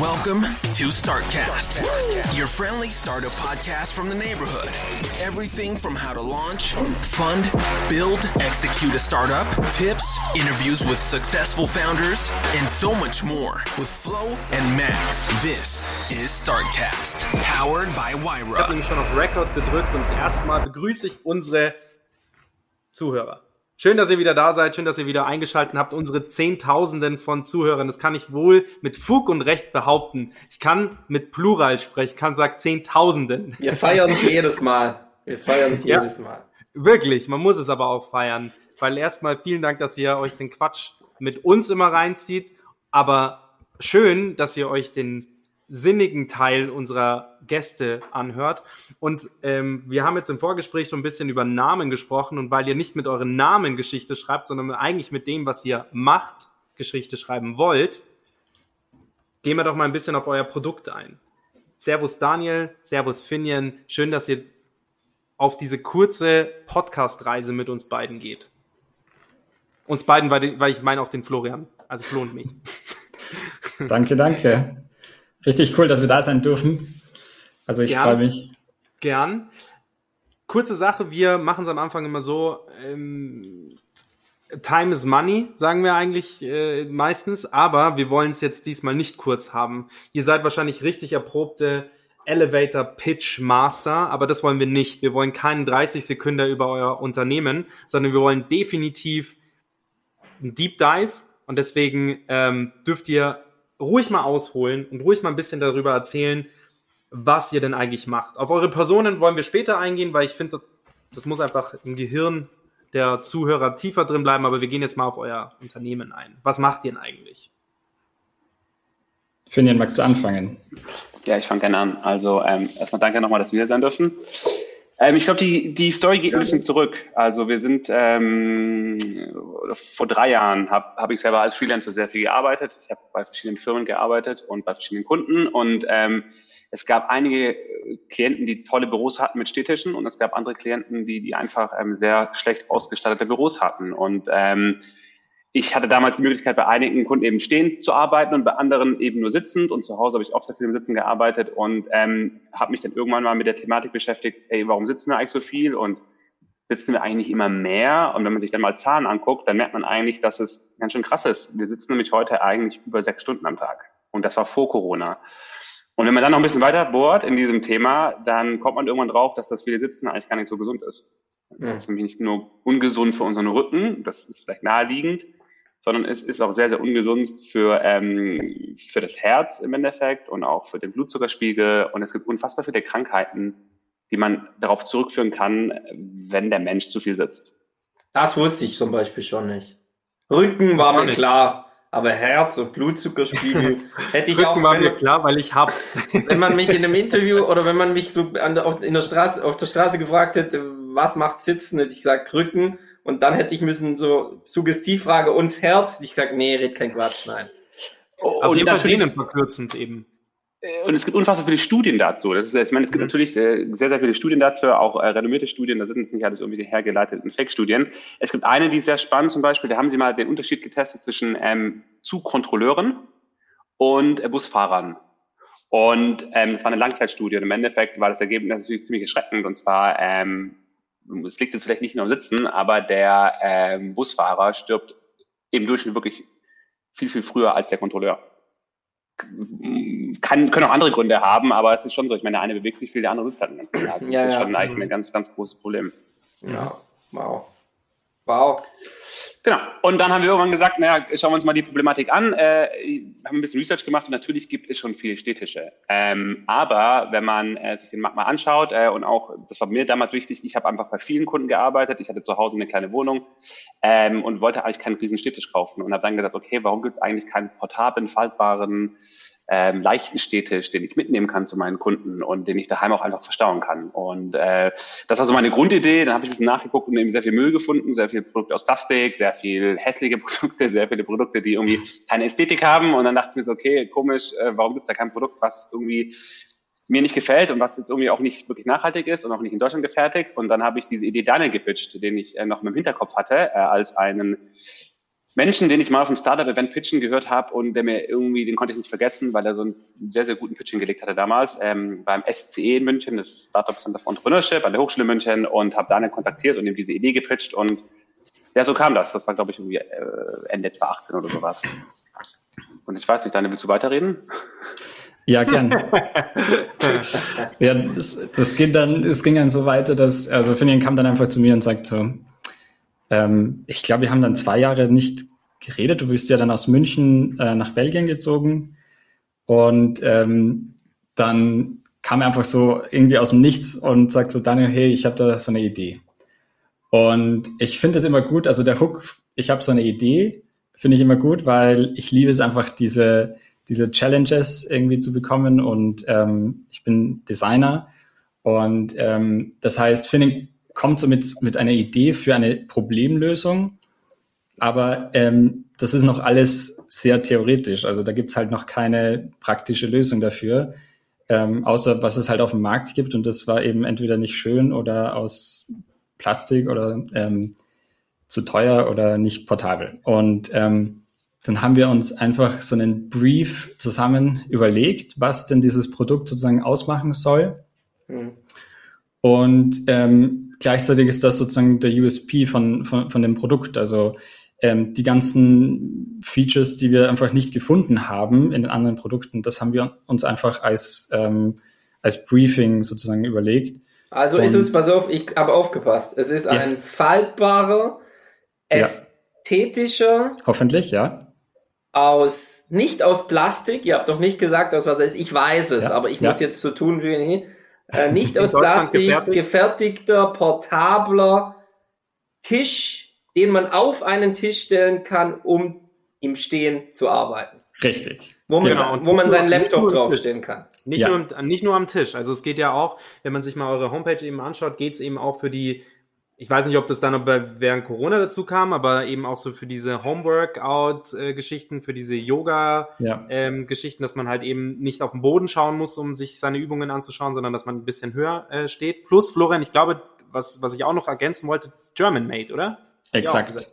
Welcome to StartCast, your friendly startup podcast from the neighborhood. Everything from how to launch, fund, build, execute a startup, tips, interviews with successful founders, and so much more with Flo and Max. This is StartCast, powered by Ich habe Wyra. schon auf Record gedrückt und erstmal begrüße ich unsere Zuhörer. Schön, dass ihr wieder da seid, schön, dass ihr wieder eingeschaltet habt. Unsere Zehntausenden von Zuhörern, das kann ich wohl mit Fug und Recht behaupten. Ich kann mit Plural sprechen, kann sagen Zehntausenden. Wir feiern es jedes Mal. Wir feiern es Ja. jedes Mal. Wirklich, man muss es aber auch feiern. Weil erstmal vielen Dank, dass ihr euch den Quatsch mit uns immer reinzieht. Aber schön, dass ihr euch den sinnigen Teil unserer Gäste anhört. Und ähm, wir haben jetzt im Vorgespräch so ein bisschen über Namen gesprochen. Und weil ihr nicht mit euren Namen Geschichte schreibt, sondern eigentlich mit dem, was ihr macht, Geschichte schreiben wollt, gehen wir doch mal ein bisschen auf euer Produkt ein. Servus Daniel, Servus Finian. Schön, dass ihr auf diese kurze Podcast-Reise mit uns beiden geht. Uns beiden, weil, ich meine auch den Florian, also Flo und mich. Danke, danke. Richtig cool, dass wir da sein dürfen. Also ich freue mich. Gern. Kurze Sache, wir machen es am Anfang immer so, ähm, Time is Money, sagen wir eigentlich äh, meistens, aber wir wollen es jetzt diesmal nicht kurz haben. Ihr seid wahrscheinlich richtig erprobte Elevator Pitch Master, aber das wollen wir nicht. Wir wollen keinen 30 Sekunden über euer Unternehmen, sondern wir wollen definitiv ein Deep Dive und deswegen ähm, dürft ihr ruhig mal ausholen und ruhig mal ein bisschen darüber erzählen, was ihr denn eigentlich macht. Auf eure Personen wollen wir später eingehen, weil ich finde, das, das muss einfach im Gehirn der Zuhörer tiefer drin bleiben, aber wir gehen jetzt mal auf euer Unternehmen ein. Was macht ihr denn eigentlich? Finian, magst du anfangen? Ja, ich fange gerne an. Also ähm, erstmal danke nochmal, dass wir hier sein dürfen. Ähm, ich glaube, die, die Story geht ein bisschen zurück. Also wir sind ähm, vor drei Jahren habe hab ich selber als Freelancer sehr viel gearbeitet. Ich habe bei verschiedenen Firmen gearbeitet und bei verschiedenen Kunden und ähm, es gab einige Klienten, die tolle Büros hatten mit Stehtischen und es gab andere Klienten, die, die einfach ähm, sehr schlecht ausgestattete Büros hatten. Und ähm, ich hatte damals die Möglichkeit, bei einigen Kunden eben stehend zu arbeiten und bei anderen eben nur sitzend. Und zu Hause habe ich auch sehr viel im Sitzen gearbeitet und ähm, habe mich dann irgendwann mal mit der Thematik beschäftigt, ey, warum sitzen wir eigentlich so viel und sitzen wir eigentlich immer mehr? Und wenn man sich dann mal Zahlen anguckt, dann merkt man eigentlich, dass es ganz schön krass ist. Wir sitzen nämlich heute eigentlich über sechs Stunden am Tag. Und das war vor Corona. Und wenn man dann noch ein bisschen weiter bohrt in diesem Thema, dann kommt man irgendwann drauf, dass das viele Sitzen eigentlich gar nicht so gesund ist. Das ist nämlich nicht nur ungesund für unseren Rücken, das ist vielleicht naheliegend, sondern es ist auch sehr, sehr ungesund für, ähm, für das Herz im Endeffekt und auch für den Blutzuckerspiegel. Und es gibt unfassbar viele Krankheiten, die man darauf zurückführen kann, wenn der Mensch zu viel sitzt. Das wusste ich zum Beispiel schon nicht. Rücken war mir nicht. klar, aber Herz und Blutzuckerspiegel hätte ich auch, Rücken war wenn, mir klar, weil ich hab's. wenn man mich in einem Interview oder wenn man mich so an der, auf, in der Straße, auf der Straße gefragt hätte, was macht Sitzen, hätte ich gesagt Rücken und dann hätte ich müssen so Suggestivfrage und Herz, hätte ich gesagt, nee, red kein Quatsch, nein. Auf und jeden Fall sehnenverkürzend eben. Und es gibt unfassbar viele Studien dazu. Das ist, ich meine, es gibt Mhm. natürlich äh, sehr, sehr viele Studien dazu, auch äh, renommierte Studien. Da sind jetzt nicht alles irgendwie hergeleiteten Fake-Studien. Es gibt eine, die ist sehr spannend zum Beispiel. Da haben sie mal den Unterschied getestet zwischen ähm, Zugkontrolleuren und äh, Busfahrern. Und ähm, das war eine Langzeitstudie. Und im Endeffekt war das Ergebnis natürlich ziemlich erschreckend. Und zwar, ähm, es liegt jetzt vielleicht nicht nur am Sitzen, aber der ähm, Busfahrer stirbt im Durchschnitt wirklich viel, viel früher als der Kontrolleur kann, können auch andere Gründe haben, aber es ist schon so. Ich meine, der eine bewegt sich viel, der andere sitzt halt den ganzen Tag. Das Ja, ist ja. schon eigentlich ein ganz, ganz großes Problem. Ja, wow. Wow. Genau. Und dann haben wir irgendwann gesagt, naja, schauen wir uns mal die Problematik an. Äh, haben ein bisschen Research gemacht und natürlich gibt es schon viele Städtische. Ähm, aber wenn man äh, sich den Markt mal anschaut äh, und auch, das war mir damals wichtig, ich habe einfach bei vielen Kunden gearbeitet. Ich hatte zu Hause eine kleine Wohnung ähm, und wollte eigentlich keinen riesen Städtisch kaufen und habe dann gesagt, okay, warum gibt es eigentlich keinen portablen, faltbaren ähm, leichten Städtisch, den ich mitnehmen kann zu meinen Kunden und den ich daheim auch einfach verstauen kann. Und äh, das war so meine Grundidee. Dann habe ich ein bisschen nachgeguckt und eben sehr viel Müll gefunden, sehr viele Produkte aus Plastik, sehr viel hässliche Produkte, sehr viele Produkte, die irgendwie keine Ästhetik haben. Und dann dachte ich mir so, okay, komisch, äh, warum gibt es da kein Produkt, was irgendwie mir nicht gefällt und was jetzt irgendwie auch nicht wirklich nachhaltig ist und auch nicht in Deutschland gefertigt. Und dann habe ich diese Idee Daniel gepitcht, den ich äh, noch im Hinterkopf hatte, äh, als einen Menschen, den ich mal auf dem Startup-Event pitchen gehört habe und der mir irgendwie, den konnte ich nicht vergessen, weil er so einen sehr, sehr guten Pitching gelegt hatte damals, ähm, beim SCE in München, das Startup Center for Entrepreneurship an der Hochschule München und habe Daniel kontaktiert und ihm diese Idee gepitcht und ja, so kam das. Das war, glaube ich, irgendwie äh, Ende 2018 oder sowas. Und ich weiß nicht, Daniel, willst du weiterreden? Ja, gern. ja, das, das geht dann, es ging dann so weiter, dass, also Finian kam dann einfach zu mir und sagte ähm, ich glaube, wir haben dann zwei Jahre nicht geredet. Du bist ja dann aus München äh, nach Belgien gezogen und ähm, dann kam er einfach so irgendwie aus dem Nichts und sagt so, Daniel, hey, ich habe da so eine Idee. Und ich finde es immer gut, also der Hook, ich habe so eine Idee, finde ich immer gut, weil ich liebe es einfach, diese, diese Challenges irgendwie zu bekommen und ähm, ich bin Designer und ähm, das heißt, Finning kommt so mit, mit einer Idee für eine Problemlösung aber ähm, das ist noch alles sehr theoretisch. Also da gibt's halt noch keine praktische Lösung dafür, ähm, außer was es halt auf dem Markt gibt. Und das war eben entweder nicht schön oder aus Plastik oder ähm, zu teuer oder nicht portabel. Und ähm, dann haben wir uns einfach so einen Brief zusammen überlegt, was denn dieses Produkt sozusagen ausmachen soll. Mhm. Und ähm, gleichzeitig ist das sozusagen der USP von, von, von dem Produkt. Also ähm, die ganzen Features, die wir einfach nicht gefunden haben in den anderen Produkten, das haben wir uns einfach als, ähm, als Briefing sozusagen überlegt. Also Und, ist es, pass auf, ich habe aufgepasst. Es ist ja. ein faltbarer, ästhetischer. Ja. Hoffentlich, ja. Aus, nicht aus Plastik, ihr habt doch nicht gesagt, aus was es ist. Ich weiß es, ja. aber ich muss jetzt so tun wie äh, nicht aus Plastik gefertigt. gefertigter, portabler Tisch den man auf einen Tisch stellen kann, um im Stehen zu arbeiten. Richtig. Wo man, genau. wo man seinen Laptop draufstellen kann. Nicht, ja. nur, nicht nur am Tisch. Also es geht ja auch, wenn man sich mal eure Homepage eben anschaut, geht es eben auch für die, ich weiß nicht, ob das dann noch während Corona dazu kam, aber eben auch so für diese Homeworkout-Geschichten, für diese Yoga-Geschichten, ja. ähm, dass man halt eben nicht auf den Boden schauen muss, um sich seine Übungen anzuschauen, sondern dass man ein bisschen höher äh, steht. Plus, Florian, ich glaube, was, was ich auch noch ergänzen wollte, German Made, oder? Exakt.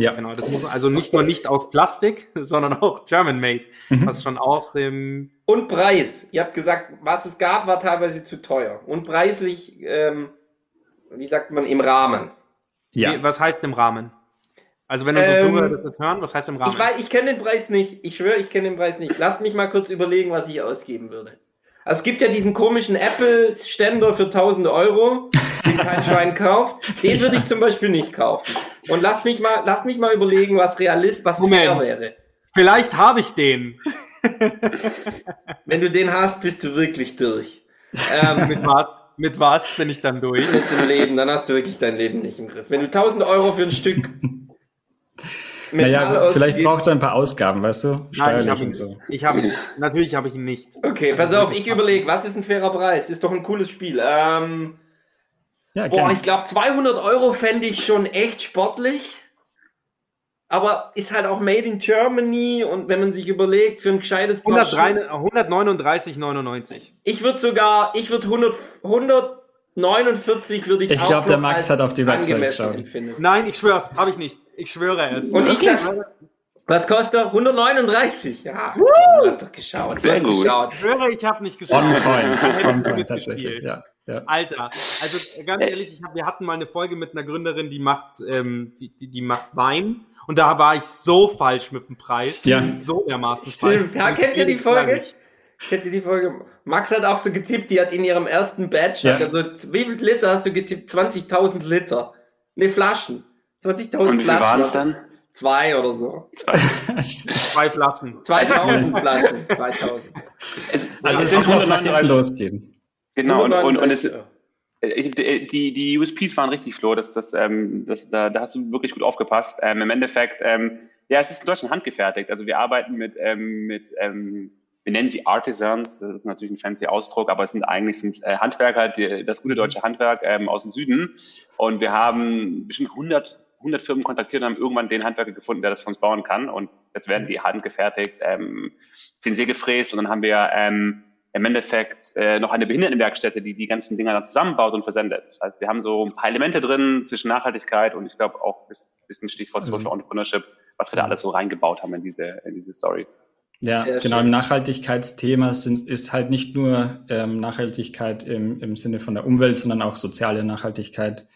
Ja, genau. Das muss also nicht nur nicht aus Plastik, sondern auch German made, mhm. was schon auch im und Preis. Ihr habt gesagt, was es gab, war teilweise zu teuer und preislich, ähm, wie sagt man, im Rahmen. Ja. Wie, was heißt im Rahmen? Also wenn unsere ähm, Zuhörer das hören, was heißt im Rahmen? Ich, weiß, ich kenne den Preis nicht. Ich schwöre, ich kenne den Preis nicht. Lasst mich mal kurz überlegen, was ich ausgeben würde. Also es gibt ja diesen komischen Apple-Ständer für 1000 Euro, den kein Schwein kauft. Den würde ich zum Beispiel nicht kaufen. Und lass mich mal, lass mich mal überlegen, was realist, was Moment. fair wäre. Vielleicht habe ich den. Wenn du den hast, bist du wirklich durch. Ähm, mit was? Mit was bin ich dann durch? Mit dem Leben, dann hast du wirklich dein Leben nicht im Griff. Wenn du 1000 Euro für ein Stück naja, vielleicht braucht er ein paar Ausgaben, weißt du? Steuerlich Nein, ich und so. Ich habe ihn. Natürlich habe ich ihn nicht. Okay, pass auf, ich überlege, was ist ein fairer Preis? Ist doch ein cooles Spiel. Ähm, ja, boah, ich glaube 200 Euro fände ich schon echt sportlich. Aber ist halt auch made in Germany und wenn man sich überlegt, für ein gescheites 139,99. Ich würde sogar, ich würde 100, 149 würde ich Ich glaube, der Max hat auf die Website geschaut. Nein, ich schwör's, habe ich nicht. Ich schwöre es. Und ich sag, was kostet er? 139. Ja, uh, du hast doch geschaut. Sehr gut. Geschaut. Ich schwöre, ich habe nicht geschaut. On point. On point tatsächlich, ja. Ja. Alter, also ganz ehrlich, ich hab, wir hatten mal eine Folge mit einer Gründerin, die macht, ähm, die, die, die macht Wein. Und da war ich so falsch mit dem Preis. Ja. So dermaßen Stimmt. falsch. Ja, kennt ihr die Folge? Kennt ihr die Folge? Max hat auch so getippt, die hat in ihrem ersten Batch, ja. also wie viel Liter hast du getippt? 20.000 Liter. Ne, Flaschen. 20.000 Flaschen. Wie waren es dann? zwei oder so. Zwei Flaschen. 2000 Flaschen. 2000. Es, Also es sind wird noch nach 139 hinten losgehen. Genau, und, und, und es, 139. äh, die, die USPs waren richtig, Flo, das, das, ähm, das, da, da hast du wirklich gut aufgepasst. Ähm, Im Endeffekt, ähm, ja, es ist in Deutschland handgefertigt. Also wir arbeiten mit, ähm, mit ähm, wir nennen sie Artisans, das ist natürlich ein fancy Ausdruck, aber es sind eigentlich sind's, äh, Handwerker, die, das gute deutsche Handwerk ähm, aus dem Süden. Und wir haben bestimmt 100, 100 Firmen kontaktiert und haben irgendwann den Handwerker gefunden, der das für uns bauen kann. Und jetzt werden die handgefertigt, ähm, CNC gefräst und dann haben wir ähm, im Endeffekt äh, noch eine Behindertenwerkstätte, die die ganzen Dinger dann zusammenbaut und versendet. Das heißt, wir haben so ein paar Elemente drin zwischen Nachhaltigkeit und ich glaube auch ein bisschen Stichwort Also Social Entrepreneurship, was wir da alles so reingebaut haben in diese, in diese Story. Ja, Sehr genau. schön. Im Nachhaltigkeitsthema sind, ist halt nicht nur ähm, Nachhaltigkeit im, im Sinne von der Umwelt, sondern auch soziale Nachhaltigkeit.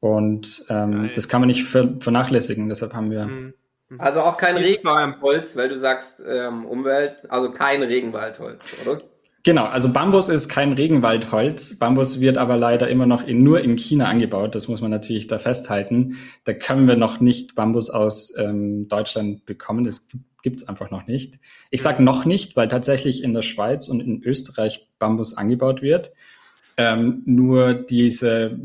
Und ähm, das kann man nicht ver vernachlässigen. Deshalb haben wir Mhm. Also auch kein Regenwaldholz, weil du sagst ähm, Umwelt, also kein Regenwaldholz, oder? Genau, also Bambus ist kein Regenwaldholz. Bambus wird aber leider immer noch in, nur in China angebaut. Das muss man natürlich da festhalten. Da können wir noch nicht Bambus aus ähm, Deutschland bekommen. Das gibt es einfach noch nicht. Ich sage noch nicht, weil tatsächlich in der Schweiz und in Österreich Bambus angebaut wird. Ähm, nur diese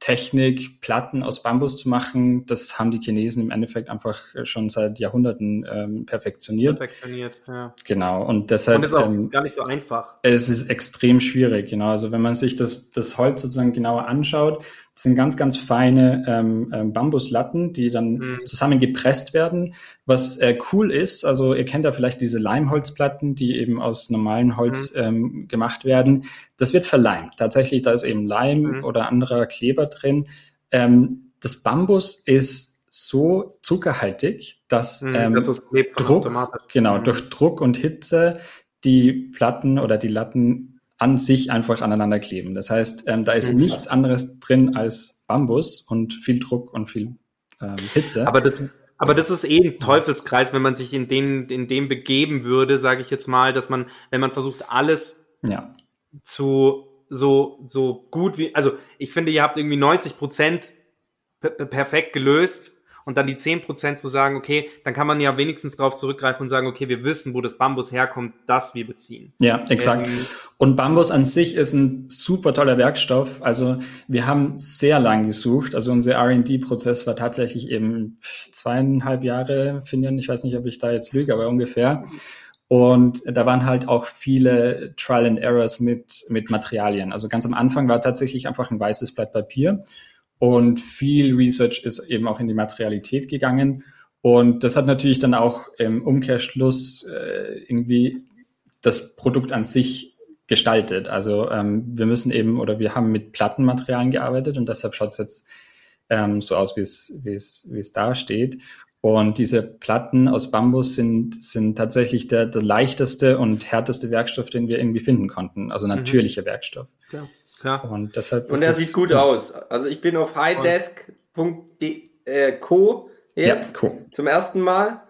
Technik, Platten aus Bambus zu machen, das haben die Chinesen im Endeffekt einfach schon seit Jahrhunderten ähm, perfektioniert. Perfektioniert, ja. Genau, und deshalb Und ist auch ähm, gar nicht so einfach. es ist extrem schwierig, genau. Also wenn man sich das, das Holz sozusagen genauer anschaut, das sind ganz, ganz feine ähm, ähm, Bambuslatten, die dann Mhm. zusammengepresst werden. Was äh, cool ist, also ihr kennt ja vielleicht diese Leimholzplatten, die eben aus normalem Holz ähm, gemacht werden. Das wird verleimt. Tatsächlich, da ist eben Leim Mhm. oder anderer Kleber drin. Ähm, das Bambus ist so zuckerhaltig, dass Mhm, ähm, das Druck, genau, Mhm. durch Druck und Hitze die Platten oder die Latten an sich einfach aneinander kleben. Das heißt, ähm, da ist Mhm. nichts anderes drin als Bambus und viel Druck und viel ähm, Hitze. Aber das, aber das ist eh ein Teufelskreis, wenn man sich in den, in dem begeben würde, sage ich jetzt mal, dass man, wenn man versucht, alles ja, zu so, so gut wie, also ich finde, ihr habt irgendwie 90 Prozent per perfekt gelöst und dann die 10 Prozent zu sagen, okay, dann kann man ja wenigstens darauf zurückgreifen und sagen, okay, wir wissen, wo das Bambus herkommt, das wir beziehen. ja, exakt. Ähm, Und Bambus an sich ist ein super toller Werkstoff. Also wir haben sehr lang gesucht. Also unser R&D-Prozess war tatsächlich eben zweieinhalb Jahre, Finian. Ich weiß nicht, ob ich da jetzt lüge, aber ungefähr. Und da waren halt auch viele Trial and Errors mit, mit Materialien. Also ganz am Anfang war tatsächlich einfach ein weißes Blatt Papier und viel Research ist eben auch in die Materialität gegangen. Und das hat natürlich dann auch im Umkehrschluss äh, irgendwie das Produkt an sich gestaltet. Also ähm, wir müssen eben oder wir haben mit Plattenmaterialien gearbeitet und deshalb schaut es jetzt ähm, so aus, wie es, wie es, wie es da steht. Und diese Platten aus Bambus sind, sind tatsächlich der, der leichteste und härteste Werkstoff, den wir irgendwie finden konnten. Also natürlicher Werkstoff. klar, klar. Und deshalb Und er sieht gut aus. Also ich bin auf highdesk.co Ja, jetzt cool. zum ersten Mal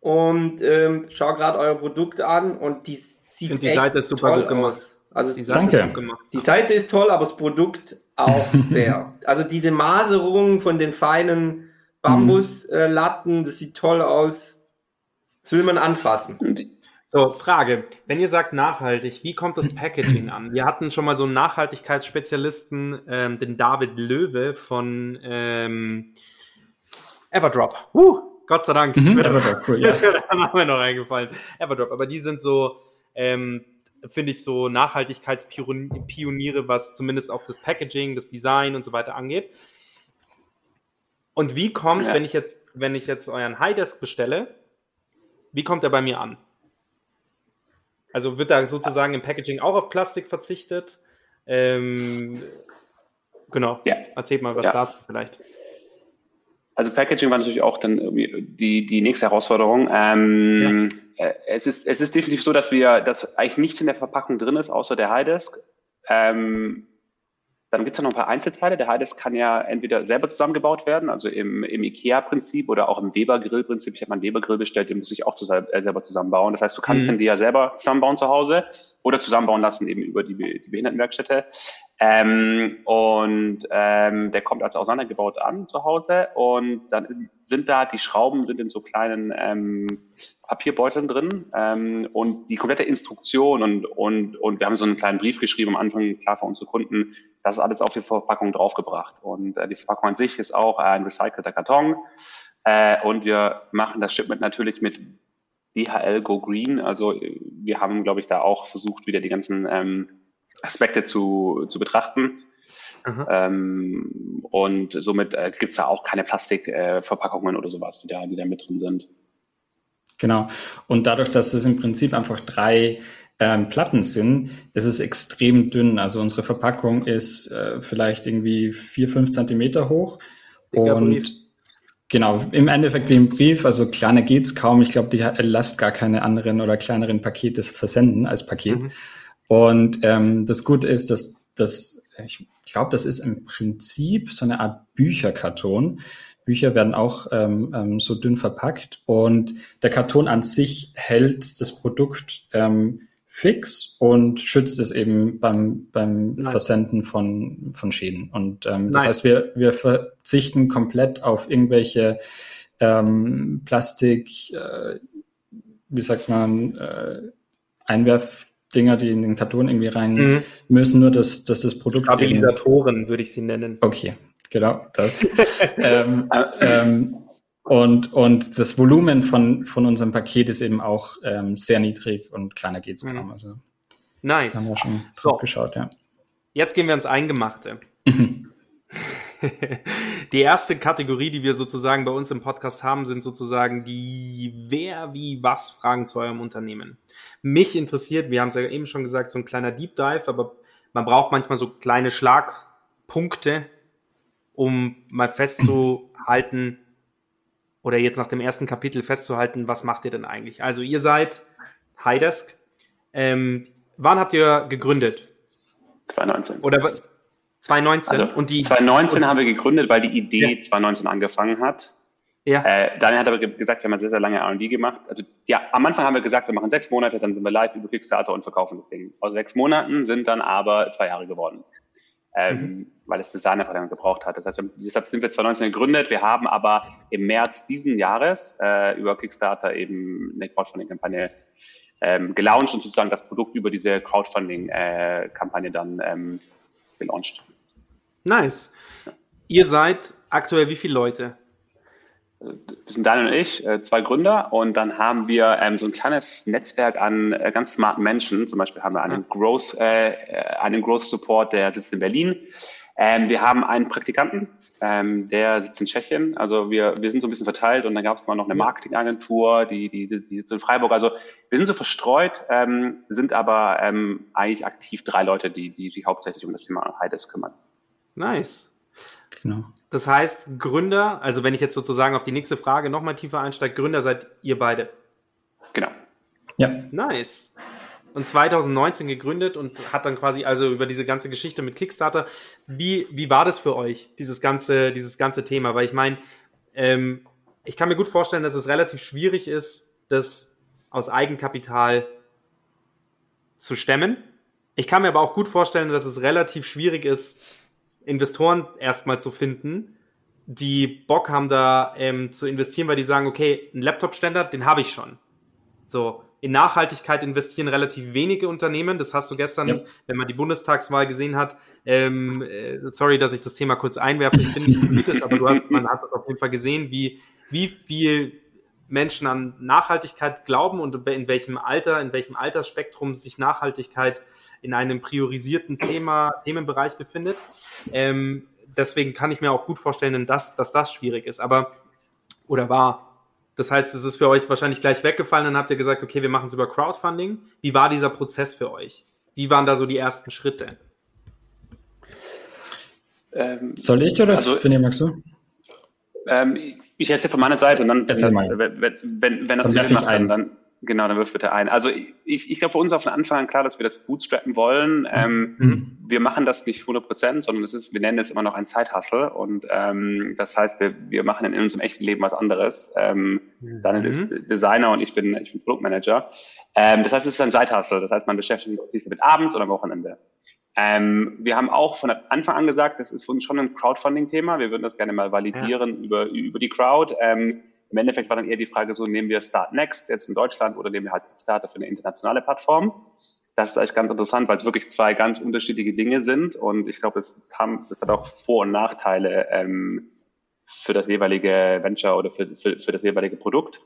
und ähm, schau gerade euer Produkt an und die sieht finde, die echt Seite ist super toll gut gemacht. aus. Also Die Sache Danke. ist gut gemacht. Die Seite ist toll, aber das Produkt auch sehr. Also diese Maserung von den feinen Bambuslatten, das sieht toll aus. Das will man anfassen. Und So, Frage. Wenn ihr sagt nachhaltig, wie kommt das Packaging an? Wir hatten schon mal so einen Nachhaltigkeitsspezialisten, ähm, den David Löwe von ähm, Everdrop. Uh, Gott sei Dank. Mhm, Everdrop, cool, ja. ist mir der Name noch eingefallen. Everdrop. Aber die sind so, ähm, finde ich, so Nachhaltigkeitspioniere, was zumindest auch das Packaging, das Design und so weiter angeht. Und wie kommt, Ja. wenn ich jetzt, wenn ich jetzt euren Highdesk bestelle, wie kommt er bei mir an? Also wird da sozusagen im Packaging auch auf Plastik verzichtet? Ähm, genau. Ja. Erzählt mal was Ja. dazu vielleicht. Also Packaging war natürlich auch dann irgendwie die, die nächste Herausforderung. Ähm, äh, es, ist, es ist definitiv so, dass wir, dass eigentlich nichts in der Verpackung drin ist, außer der Highdesk. Ähm, dann gibt es ja noch ein paar Einzelteile. Der Highdesk kann ja entweder selber zusammengebaut werden, also im, im IKEA-Prinzip oder auch im Weber-Grill-Prinzip. Ich habe meinen Weber-Grill bestellt, den muss ich auch zu, äh, selber zusammenbauen. Das heißt, du kannst Mhm. den dir ja selber zusammenbauen zu Hause oder zusammenbauen lassen eben über die, die Behindertenwerkstätte. Ähm, und ähm, der kommt als auseinandergebaut an zu Hause und dann sind da die Schrauben sind in so kleinen ähm, Papierbeuteln drin ähm, und die komplette Instruktion und und und wir haben so einen kleinen Brief geschrieben am Anfang klar für unsere Kunden, das ist alles auf die Verpackung draufgebracht. Und äh, die Verpackung an sich ist auch ein recycelter Karton. Äh, und wir machen das Shipment natürlich mit DHL Go Green, also wir haben glaube ich da auch versucht wieder die ganzen ähm, Aspekte zu, zu betrachten. Ähm, und somit äh, gibt es da auch keine Plastikverpackungen äh, oder sowas, die da, die da mit drin sind. Genau. Und dadurch, dass es im Prinzip einfach drei ähm, Platten sind, ist es extrem dünn. Also unsere Verpackung ist äh, vielleicht irgendwie vier, fünf Zentimeter hoch. Dicker und Brief. genau, im Endeffekt wie im Brief, also kleiner geht's kaum. Ich glaube, die lasst gar keine anderen oder kleineren Pakete versenden als Paket. Mhm. Und ähm, das Gute ist, dass das, ich glaube, das ist im Prinzip so eine Art Bücherkarton. Bücher werden auch ähm, ähm, so dünn verpackt und der Karton an sich hält das Produkt ähm, fix und schützt es eben beim, beim nice. Versenden von, von Schäden. Und ähm, das nice. heißt, wir, wir verzichten komplett auf irgendwelche ähm, Plastik, äh, wie sagt man, äh, Einwerf Dinger, die in den Karton irgendwie rein mhm. müssen, nur dass, dass das Produkt. Stabilisatoren würde ich sie nennen. Okay, genau, das. ähm, ähm, und, und das Volumen von, von unserem Paket ist eben auch ähm, sehr niedrig und kleiner geht es mhm. kaum. Also, nice. Haben wir schon so. geschaut, ja. Jetzt gehen wir ins Eingemachte. die erste Kategorie, die wir sozusagen bei uns im Podcast haben, sind sozusagen die Wer, wie, was Fragen zu eurem Unternehmen. Mich interessiert, wir haben es ja eben schon gesagt, so ein kleiner Deep Dive, aber man braucht manchmal so kleine Schlagpunkte, um mal festzuhalten oder jetzt nach dem ersten Kapitel festzuhalten, was macht ihr denn eigentlich? Also ihr seid Highdesk. Ähm, wann habt ihr gegründet? 2019. Oder 2019 also und die 2019 und, haben wir gegründet, weil die Idee ja. 2019 angefangen hat. Ja. Äh, Daniel hat aber gesagt, wir haben sehr, sehr lange R&D gemacht. Also ja, am Anfang haben wir gesagt, wir machen sechs Monate, dann sind wir live über Kickstarter und verkaufen das Ding. Aus sechs Monaten sind dann aber zwei Jahre geworden, ähm, mhm. weil das Design einfach länger gebraucht hat. Das heißt, deshalb sind wir 2019 gegründet. Wir haben aber im März diesen Jahres äh, über Kickstarter eben eine Crowdfunding-Kampagne ähm, gelauncht und sozusagen das Produkt über diese Crowdfunding-Kampagne äh, dann ähm, gelauncht. Nice. Ihr seid aktuell wie viele Leute? wir sind Daniel und ich, äh, zwei Gründer, und dann haben wir ähm, so ein kleines Netzwerk an äh, ganz smarten Menschen. Zum Beispiel haben wir einen Growth, äh, einen Growth Support, der sitzt in Berlin. Ähm, wir haben einen Praktikanten, ähm, der sitzt in Tschechien. Also wir, wir sind so ein bisschen verteilt und dann gab es mal noch eine Marketingagentur, die, die, die sitzt in Freiburg. Also wir sind so verstreut, ähm, sind aber ähm, eigentlich aktiv drei Leute, die, die sich hauptsächlich um das Thema Heides kümmern. Nice. Genau. Das heißt, Gründer, also wenn ich jetzt sozusagen auf die nächste Frage nochmal tiefer einsteige, Gründer seid ihr beide. Genau. Ja. Nice. Und 2019 gegründet und hat dann quasi also über diese ganze Geschichte mit Kickstarter. Wie, wie war das für euch, dieses ganze, dieses ganze Thema? Weil ich meine, ähm, ich kann mir gut vorstellen, dass es relativ schwierig ist, das aus Eigenkapital zu stemmen. Ich kann mir aber auch gut vorstellen, dass es relativ schwierig ist, Investoren erstmal zu finden, die Bock haben, da ähm, zu investieren, weil die sagen, okay, ein Laptop-Ständer, den habe ich schon. So, in Nachhaltigkeit investieren relativ wenige Unternehmen. Das hast du gestern, ja. wenn man die Bundestagswahl gesehen hat. Ähm, äh, sorry, dass ich das Thema kurz einwerfe. Ich bin nicht politisch, aber du hast, man hat das auf jeden Fall gesehen, wie, wie viel Menschen an Nachhaltigkeit glauben und in welchem Alter, in welchem Altersspektrum sich Nachhaltigkeit in einem priorisierten Thema, Themenbereich befindet. Ähm, deswegen kann ich mir auch gut vorstellen, dass, dass das schwierig ist. Aber, oder war. Das heißt, es ist für euch wahrscheinlich gleich weggefallen. Dann habt ihr gesagt, okay, wir machen es über Crowdfunding. Wie war dieser Prozess für euch? Wie waren da so die ersten Schritte? Ähm, Soll ich oder also, Finny, magst du? Ähm, ich erzähle von meiner Seite und dann, wenn das, wenn, wenn, wenn das Sinn macht, dann, dann, Genau, dann wirf bitte ein. Also ich, ich glaube für uns auf den Anfang klar, dass wir das bootstrappen wollen. Ähm, mhm. Wir machen das nicht 100 Prozent, sondern es ist, wir nennen es immer noch ein Zeithassel und ähm, das heißt, wir, wir machen in unserem echten Leben was anderes. Ähm, mhm. Daniel ist Designer und ich bin, ich bin Produktmanager. Ähm, das heißt, es ist ein Zeithassel. Das heißt, man beschäftigt sich damit abends oder am Wochenende. Ähm, wir haben auch von Anfang an gesagt, das ist für uns schon ein Crowdfunding-Thema. Wir würden das gerne mal validieren ja. über, über die Crowd. Ähm, Im Endeffekt war dann eher die Frage so, nehmen wir Start Next jetzt in Deutschland oder nehmen wir halt Starter für eine internationale Plattform? Das ist eigentlich ganz interessant, weil es wirklich zwei ganz unterschiedliche Dinge sind. Und ich glaube, es, es, es hat auch Vor- und Nachteile ähm, für das jeweilige Venture oder für, für, für das jeweilige Produkt.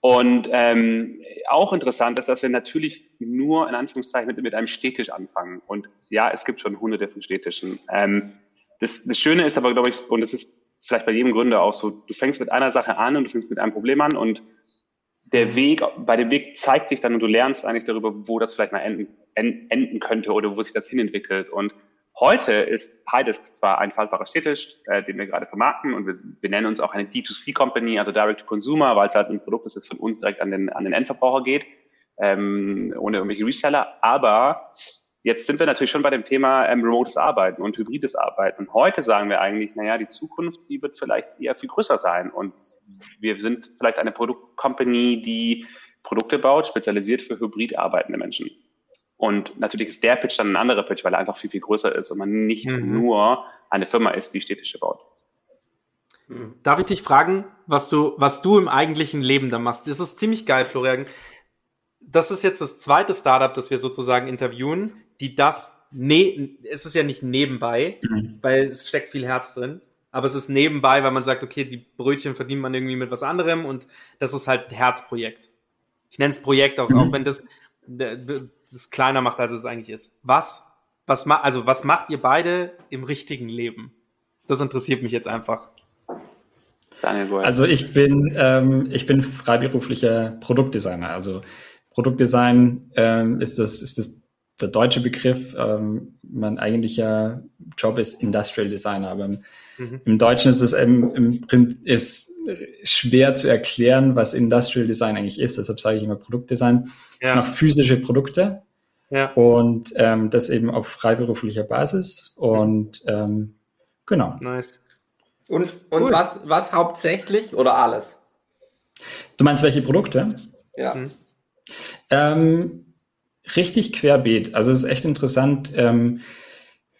Und ähm, auch interessant ist, dass wir natürlich nur in Anführungszeichen mit, mit einem Städtisch anfangen. Und ja, es gibt schon hunderte von Städtischen. Ähm, das, das Schöne ist aber, glaube ich, und das ist vielleicht bei jedem Gründer auch so, du fängst mit einer Sache an und du fängst mit einem Problem an und der Weg, bei dem Weg zeigt sich dann und du lernst eigentlich darüber, wo das vielleicht mal enden, enden könnte oder wo sich das hinentwickelt. Und Heute ist Heidesk zwar ein faltbarer Städtisch, äh, den wir gerade vermarkten und wir, wir nennen uns auch eine D2C-Company, also Direct to Consumer, weil es halt ein Produkt ist, das von uns direkt an den, an den Endverbraucher geht, ähm, ohne irgendwelche Reseller. Aber jetzt sind wir natürlich schon bei dem Thema ähm, remotes Arbeiten und hybrides Arbeiten. Und heute sagen wir eigentlich, naja, die Zukunft, die wird vielleicht eher viel größer sein. Und wir sind vielleicht eine Produktcompany, die Produkte baut, spezialisiert für hybrid arbeitende Menschen. Und natürlich ist der Pitch dann ein anderer Pitch, weil er einfach viel, viel größer ist und man nicht mhm. nur eine Firma ist, die Städtische baut. Darf ich dich fragen, was du, was du im eigentlichen Leben da machst? Das ist ziemlich geil, Florian. Das ist jetzt das zweite Startup, das wir sozusagen interviewen, die das, ne es ist ja nicht nebenbei, mhm. weil es steckt viel Herz drin, aber es ist nebenbei, weil man sagt, okay, die Brötchen verdient man irgendwie mit was anderem und das ist halt ein Herzprojekt. Ich nenne es Projekt auch, mhm. auch wenn das es kleiner macht, als es eigentlich ist. Was, was, also was macht ihr beide im richtigen Leben? Das interessiert mich jetzt einfach. Also ich bin, ähm, ich bin freiberuflicher Produktdesigner. Also Produktdesign ähm, ist das, ist das der deutsche Begriff. Ähm, mein eigentlicher Job ist Industrial Designer, aber im, mhm. im Deutschen ist es im, im, ist schwer zu erklären, was Industrial Design eigentlich ist. Deshalb sage ich immer Produktdesign. Ja. Ich mache physische Produkte ja. und ähm, das eben auf freiberuflicher Basis. Und ähm, genau. Nice. Und, und cool. was, was hauptsächlich oder alles? Du meinst welche Produkte? Ja. Mhm. Ähm, richtig querbeet. Also es ist echt interessant. Ähm,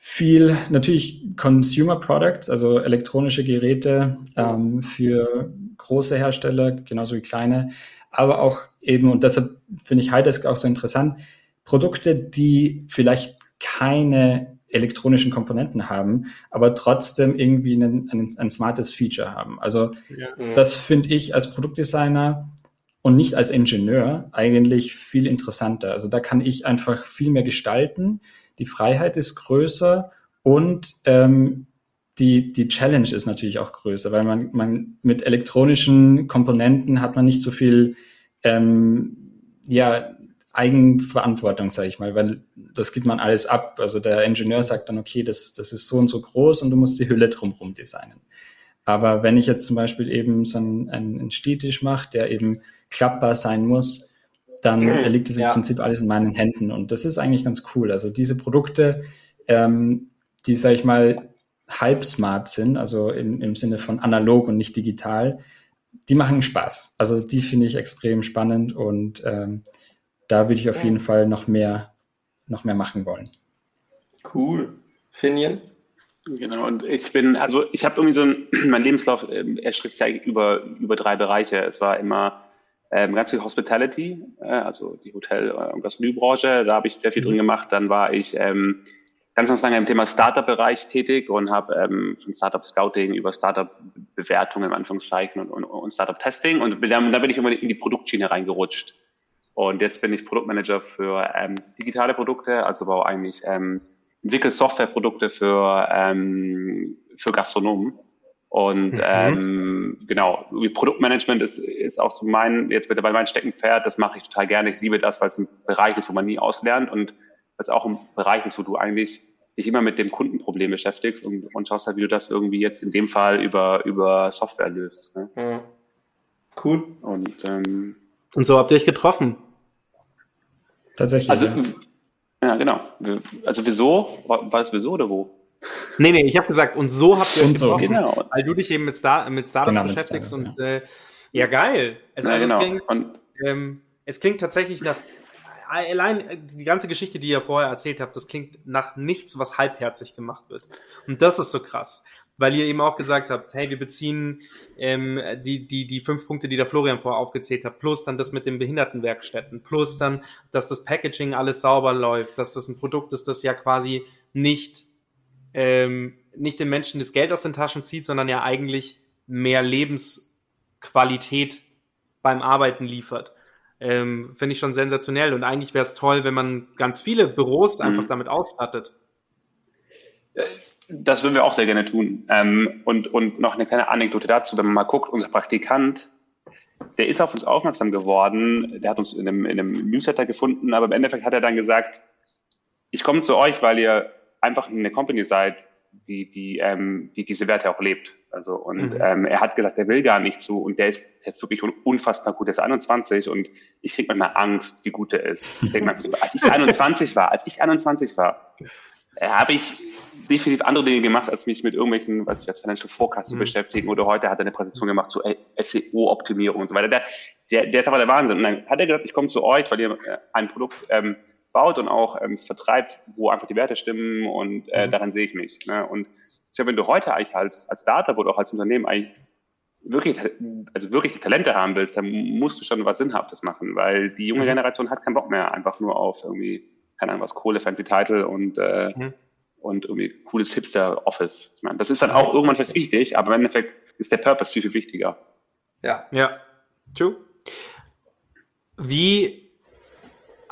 viel natürlich Consumer Products, also elektronische Geräte ähm, für große Hersteller, genauso wie kleine, aber auch eben, und deshalb finde ich Highdesk auch so interessant, Produkte, die vielleicht keine elektronischen Komponenten haben, aber trotzdem irgendwie einen, ein, ein smartes Feature haben. Also ja. das finde ich als Produktdesigner und nicht als Ingenieur eigentlich viel interessanter. Also da kann ich einfach viel mehr gestalten die Freiheit ist größer und ähm, die, die Challenge ist natürlich auch größer, weil man, man mit elektronischen Komponenten hat man nicht so viel ähm, ja, Eigenverantwortung, sage ich mal, weil das gibt man alles ab. Also der Ingenieur sagt dann, okay, das, das ist so und so groß und du musst die Hülle drumherum designen. Aber wenn ich jetzt zum Beispiel eben so einen, einen Stehtisch mache, der eben klappbar sein muss, dann mhm. liegt es im ja. Prinzip alles in meinen Händen. Und das ist eigentlich ganz cool. Also diese Produkte, ähm, die, sage ich mal, halb smart sind, also im, im Sinne von analog und nicht digital, die machen Spaß. Also die finde ich extrem spannend und ähm, da würde ich auf jeden Fall noch mehr, noch mehr machen wollen. Cool. Finian? Genau, und ich bin, also ich habe irgendwie so ein, mein Lebenslauf äh, erstreckt sich über, über drei Bereiche. Es war immer ähm, ganz viel Hospitality, äh, also die Hotel- und Gastronomiebranche. Da habe ich sehr viel drin mhm. gemacht. Dann war ich ähm, ganz, ganz lange im Thema Startup-Bereich tätig und habe ähm, von Startup-Scouting über Startup-Bewertungen im Anführungszeichen und, und, und Startup-Testing und dann, dann bin ich immer in die Produktschiene reingerutscht. Und jetzt bin ich Produktmanager für ähm, digitale Produkte, also baue eigentlich ähm, entwickle Softwareprodukte für, ähm, für Gastronomen. Und mhm. ähm, genau, wie Produktmanagement ist, ist auch so mein, jetzt mittlerweile mein Steckenpferd, das mache ich total gerne. Ich liebe das, weil es ein Bereich ist, wo man nie auslernt und weil es auch ein Bereich ist, wo du eigentlich dich immer mit dem Kundenproblem beschäftigst und, und schaust halt, wie du das irgendwie jetzt in dem Fall über, über Software löst. Ne? Mhm. Cool. Und, ähm, und so habt ihr euch getroffen. Tatsächlich. Also, ja. ja, genau. Also wieso? War, war das wieso oder wo? Nee, nee, ich habe gesagt, und so habt ihr und so, genau. weil du dich eben mit, Star mit Startups genau, beschäftigst Startup, und ja. Äh, ja, geil. Also, ja, also genau. es, klingt, ähm, es klingt tatsächlich nach allein die ganze Geschichte, die ihr vorher erzählt habt, das klingt nach nichts, was halbherzig gemacht wird. Und das ist so krass weil ihr eben auch gesagt habt, hey, wir beziehen ähm, die, die, die fünf Punkte, die der Florian vorher aufgezählt hat, plus dann das mit den Behindertenwerkstätten, plus dann, dass das Packaging alles sauber läuft, dass das ein Produkt ist, das ja quasi nicht, ähm, nicht den Menschen das Geld aus den Taschen zieht, sondern ja eigentlich mehr Lebensqualität beim Arbeiten liefert. Ähm, Finde ich schon sensationell und eigentlich wäre es toll, wenn man ganz viele Büros mhm. einfach damit ausstattet. Äh, das würden wir auch sehr gerne tun. Ähm, und, und noch eine kleine Anekdote dazu, wenn man mal guckt, unser Praktikant, der ist auf uns aufmerksam geworden, der hat uns in einem, in einem Newsletter gefunden, aber im Endeffekt hat er dann gesagt, ich komme zu euch, weil ihr einfach eine Company seid, die, die, ähm, die diese Werte auch lebt. Also und mhm. ähm, er hat gesagt, er will gar nicht so und der ist jetzt wirklich unfassbar gut. Der ist 21 und ich krieg manchmal Angst, wie gut er ist. Ich denke mal, als ich 21 war, als ich 21 war, äh, habe ich definitiv andere Dinge gemacht, als mich mit irgendwelchen, was ich als Financial Forecast zu mhm. beschäftigen. Oder heute hat er eine Präsentation gemacht zu SEO-Optimierung und so weiter. Der, der, der ist aber der Wahnsinn. Und dann hat er gesagt, ich komme zu euch, weil ihr äh, ein Produkt ähm, baut und auch ähm, vertreibt, wo einfach die Werte stimmen und äh, mhm. daran sehe ich mich. Ne? Und ich glaube, wenn du heute eigentlich als, als Startup oder auch als Unternehmen eigentlich wirklich, also wirklich Talente haben willst, dann musst du schon was Sinnhaftes machen, weil die junge mhm. Generation hat keinen Bock mehr einfach nur auf irgendwie, keine Ahnung was, Kohle, fancy Title und äh, mhm und irgendwie cooles Hipster-Office. Ich meine, das ist dann auch irgendwann vielleicht wichtig, aber im Endeffekt ist der Purpose viel, viel wichtiger. Ja. Ja. True. Wie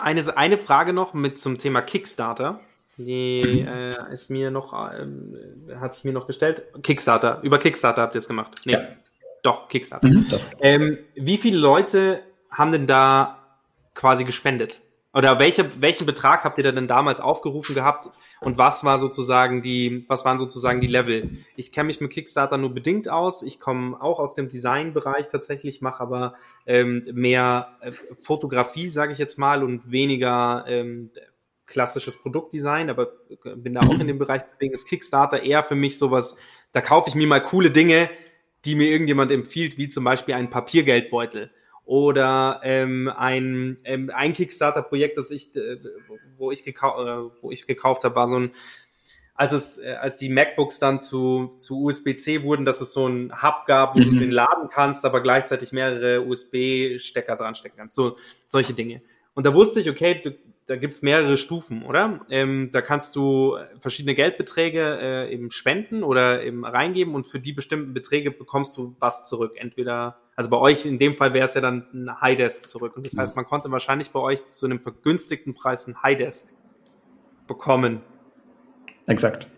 eine, eine Frage noch mit zum Thema Kickstarter. Die mhm. äh, ist mir noch, ähm, hat sich mir noch gestellt. Kickstarter. Über Kickstarter habt ihr es gemacht. Nee. Ja. Doch, Kickstarter. Mhm, doch. Ähm, wie viele Leute haben denn da quasi gespendet? Oder welche, welchen Betrag habt ihr denn damals aufgerufen gehabt und was war sozusagen die, was waren sozusagen die Level? Ich kenne mich mit Kickstarter nur bedingt aus. Ich komme auch aus dem Designbereich tatsächlich, mache aber ähm, mehr äh, Fotografie, sage ich jetzt mal, und weniger ähm, klassisches Produktdesign, aber bin da auch in dem Bereich. Deswegen ist Kickstarter eher für mich sowas, da kaufe ich mir mal coole Dinge, die mir irgendjemand empfiehlt, wie zum Beispiel einen Papiergeldbeutel oder ähm, ein, ähm, ein Kickstarter-Projekt, das ich, äh, wo ich, gekau äh, wo ich gekauft habe, war so ein, als es, äh, als die MacBooks dann zu, zu USB-C wurden, dass es so ein Hub gab, wo mhm. du den laden kannst, aber gleichzeitig mehrere USB-Stecker dran stecken kannst. So, solche Dinge. Und da wusste ich, okay, du, da gibt's mehrere Stufen, oder? Ähm, da kannst du verschiedene Geldbeträge äh, eben spenden oder eben reingeben und für die bestimmten Beträge bekommst du was zurück. Entweder, also bei euch in dem Fall wäre es ja dann ein Highdesk zurück. Und das heißt, man konnte wahrscheinlich bei euch zu einem vergünstigten Preis ein Highdesk bekommen. Exakt.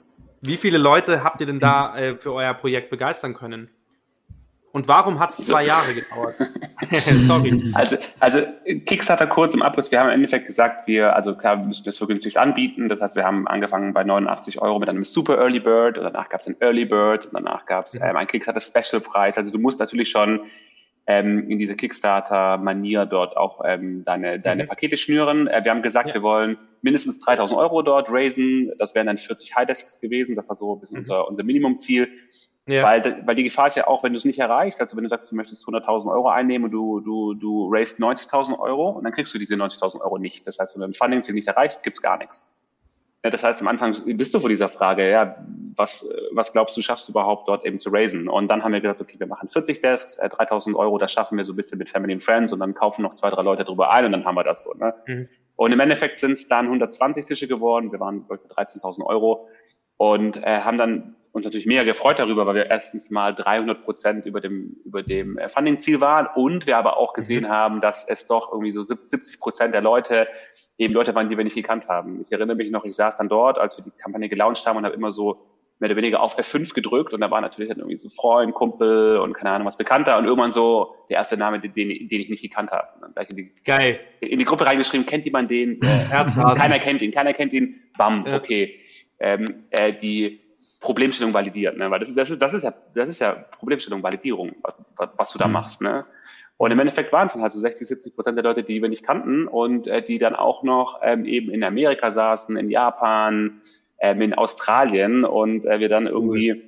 Wie viele Leute habt ihr denn da äh, für euer Projekt begeistern können? Und warum hat es zwei Jahre gedauert? Sorry. Also, also Kickstarter kurz im Abriss. Wir haben im Endeffekt gesagt, wir, also klar, wir müssen das für günstig anbieten. Das heißt, wir haben angefangen bei 89 Euro mit einem Super Early Bird und danach gab es ein Early Bird und danach gab es ähm, einen Kickstarter Special Preis. Also du musst natürlich schon ähm, in diese Kickstarter-Manier dort auch ähm, deine, deine mhm. Pakete schnüren. Äh, wir haben gesagt, ja. wir wollen mindestens 3000 Euro dort raisen. Das wären dann 40 High-Desks gewesen. Das war so ein bisschen mhm. unser, unser Minimumziel. Ja. Weil, weil die Gefahr ist ja auch, wenn du es nicht erreichst, also wenn du sagst, du möchtest 100.000 Euro einnehmen und du, du, du raised 90.000 Euro und dann kriegst du diese 90.000 Euro nicht. Das heißt, wenn du ein Funding-Ziel nicht erreichst, gibt's gar nichts. Ja, das heißt, am Anfang bist du vor dieser Frage, ja, was, was glaubst du, schaffst du überhaupt dort eben zu raisen? Und dann haben wir gesagt, okay, wir machen 40 Desks, äh, 3000 Euro, das schaffen wir so ein bisschen mit Family and Friends und dann kaufen noch zwei, drei Leute drüber ein und dann haben wir das so. Ne? Mhm. Und im Endeffekt sind es dann 120 Tische geworden, wir waren bei 13.000 Euro und äh, haben dann uns natürlich mega gefreut darüber, weil wir erstens mal 300 Prozent über dem, über dem äh, Funding-Ziel waren und wir aber auch gesehen mhm. haben, dass es doch irgendwie so 70 Prozent der Leute eben Leute waren, die wir nicht gekannt haben. Ich erinnere mich noch, ich saß dann dort, als wir die Kampagne gelauncht haben und habe immer so mehr oder weniger auf F5 gedrückt und da war natürlich dann irgendwie so Freund, Kumpel und keine Ahnung was bekannter und irgendwann so der erste Name, den, den ich nicht gekannt habe. Und dann gleich in die, Geil. In die Gruppe reingeschrieben, kennt jemand den? Äh, keiner kennt ihn, keiner kennt ihn. Bam, ja. okay. Ähm, äh, die Problemstellung validiert, ne? Weil das ist, das ist, das ist ja, das ist ja Problemstellung, Validierung, was, was du da mhm. machst, ne? Und im Endeffekt waren es dann halt so 60, 70 Prozent der Leute, die wir nicht kannten und äh, die dann auch noch ähm, eben in Amerika saßen, in Japan, ähm, in Australien und äh, wir dann irgendwie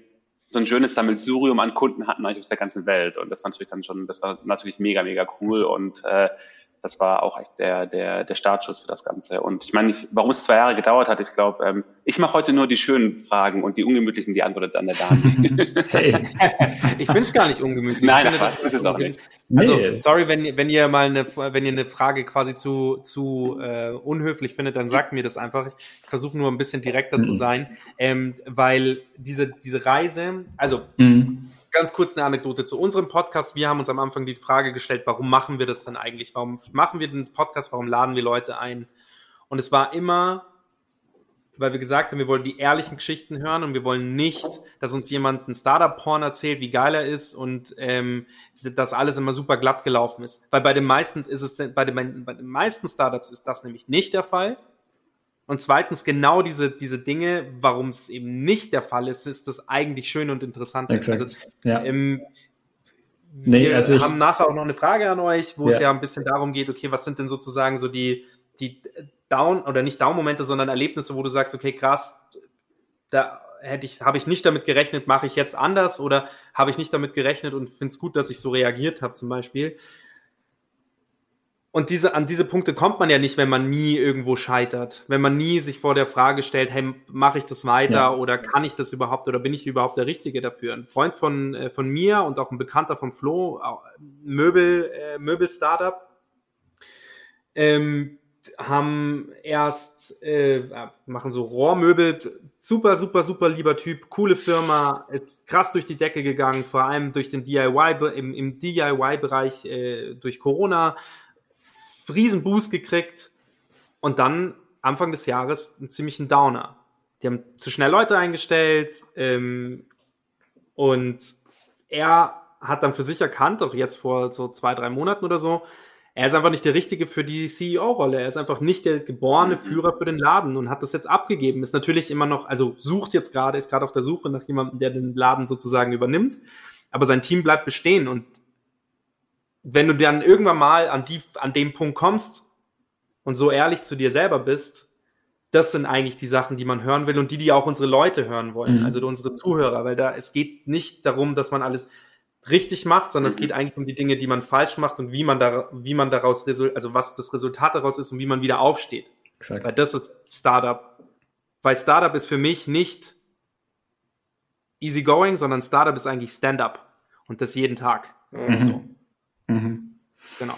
so ein schönes Sammelsurium an Kunden hatten eigentlich aus der ganzen Welt. Und das war natürlich dann schon, das war natürlich mega, mega cool und äh, das war auch echt der, der, der Startschuss für das Ganze. Und ich meine, ich, warum es zwei Jahre gedauert hat, ich glaube, ähm, ich mache heute nur die schönen Fragen und die ungemütlichen, die antwortet dann der Dani. hey. ich finde es gar nicht ungemütlich. Nein, das ist es auch nicht. Also, nee, sorry, wenn, wenn ihr mal eine, wenn ihr eine Frage quasi zu, zu äh, unhöflich findet, dann sagt mir das einfach. Ich, ich versuche nur ein bisschen direkter mhm. zu sein, ähm, weil diese, diese Reise, also mhm ganz kurz eine Anekdote zu unserem Podcast. Wir haben uns am Anfang die Frage gestellt, warum machen wir das denn eigentlich? Warum machen wir den Podcast? Warum laden wir Leute ein? Und es war immer, weil wir gesagt haben, wir wollen die ehrlichen Geschichten hören und wir wollen nicht, dass uns jemand ein Startup-Porn erzählt, wie geil er ist und ähm, dass alles immer super glatt gelaufen ist. Weil bei den meisten ist es, bei den, bei den meisten Startups ist das nämlich nicht der Fall. Und zweitens, genau diese, diese Dinge, warum es eben nicht der Fall ist, ist das eigentlich schön und interessant. Exakt. Also, ja. Ähm, wir nee, also haben nachher auch noch eine Frage an euch, wo ja. es ja ein bisschen darum geht, okay, was sind denn sozusagen so die, die Down- oder nicht Down-Momente, sondern Erlebnisse, wo du sagst, okay, krass, da hätte ich, habe ich nicht damit gerechnet, mache ich jetzt anders oder habe ich nicht damit gerechnet und finde es gut, dass ich so reagiert habe, zum Beispiel. Und diese, an diese Punkte kommt man ja nicht, wenn man nie irgendwo scheitert. Wenn man nie sich vor der Frage stellt, hey, mache ich das weiter ja. oder kann ich das überhaupt oder bin ich überhaupt der Richtige dafür? Ein Freund von, äh, von mir und auch ein Bekannter von Flo, Möbel, äh, Möbel-Startup, ähm, haben erst, äh, machen so Rohrmöbel, super, super, super lieber Typ, coole Firma, ist krass durch die Decke gegangen, vor allem durch den DIY, im, im DIY-Bereich äh, durch Corona, riesen Boost gekriegt und dann Anfang des Jahres einen ziemlichen Downer. Die haben zu schnell Leute eingestellt ähm, und er hat dann für sich erkannt, auch jetzt vor so zwei, drei Monaten oder so, er ist einfach nicht der Richtige für die CEO-Rolle. Er ist einfach nicht der geborene Führer für den Laden und hat das jetzt abgegeben. Ist natürlich immer noch, also sucht jetzt gerade, ist gerade auf der Suche nach jemandem, der den Laden sozusagen übernimmt. Aber sein Team bleibt bestehen und wenn du dann irgendwann mal an, die, an dem Punkt kommst und so ehrlich zu dir selber bist, das sind eigentlich die Sachen, die man hören will und die, die auch unsere Leute hören wollen, mhm. also unsere Zuhörer, weil da es geht nicht darum, dass man alles richtig macht, sondern mhm. es geht eigentlich um die Dinge, die man falsch macht und wie man da, wie man daraus, also was das Resultat daraus ist und wie man wieder aufsteht. Exakt. Weil das ist Startup. Weil Startup ist für mich nicht easygoing, sondern Startup ist eigentlich Stand-up und das jeden Tag. Mhm. So. Mhm. Genau.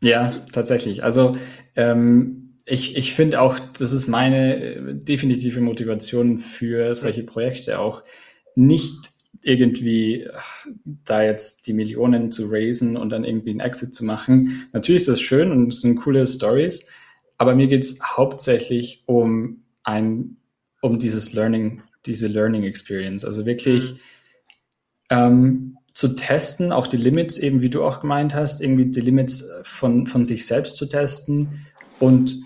Ja, tatsächlich. Also ähm, ich, ich finde auch, das ist meine äh, definitive Motivation für solche Projekte auch nicht irgendwie da jetzt die Millionen zu raisen und dann irgendwie einen Exit zu machen. Natürlich ist das schön und es sind coole Stories, aber mir geht es hauptsächlich um ein, um dieses Learning, diese Learning Experience. Also wirklich mhm. ähm, zu testen, auch die Limits eben, wie du auch gemeint hast, irgendwie die Limits von, von sich selbst zu testen und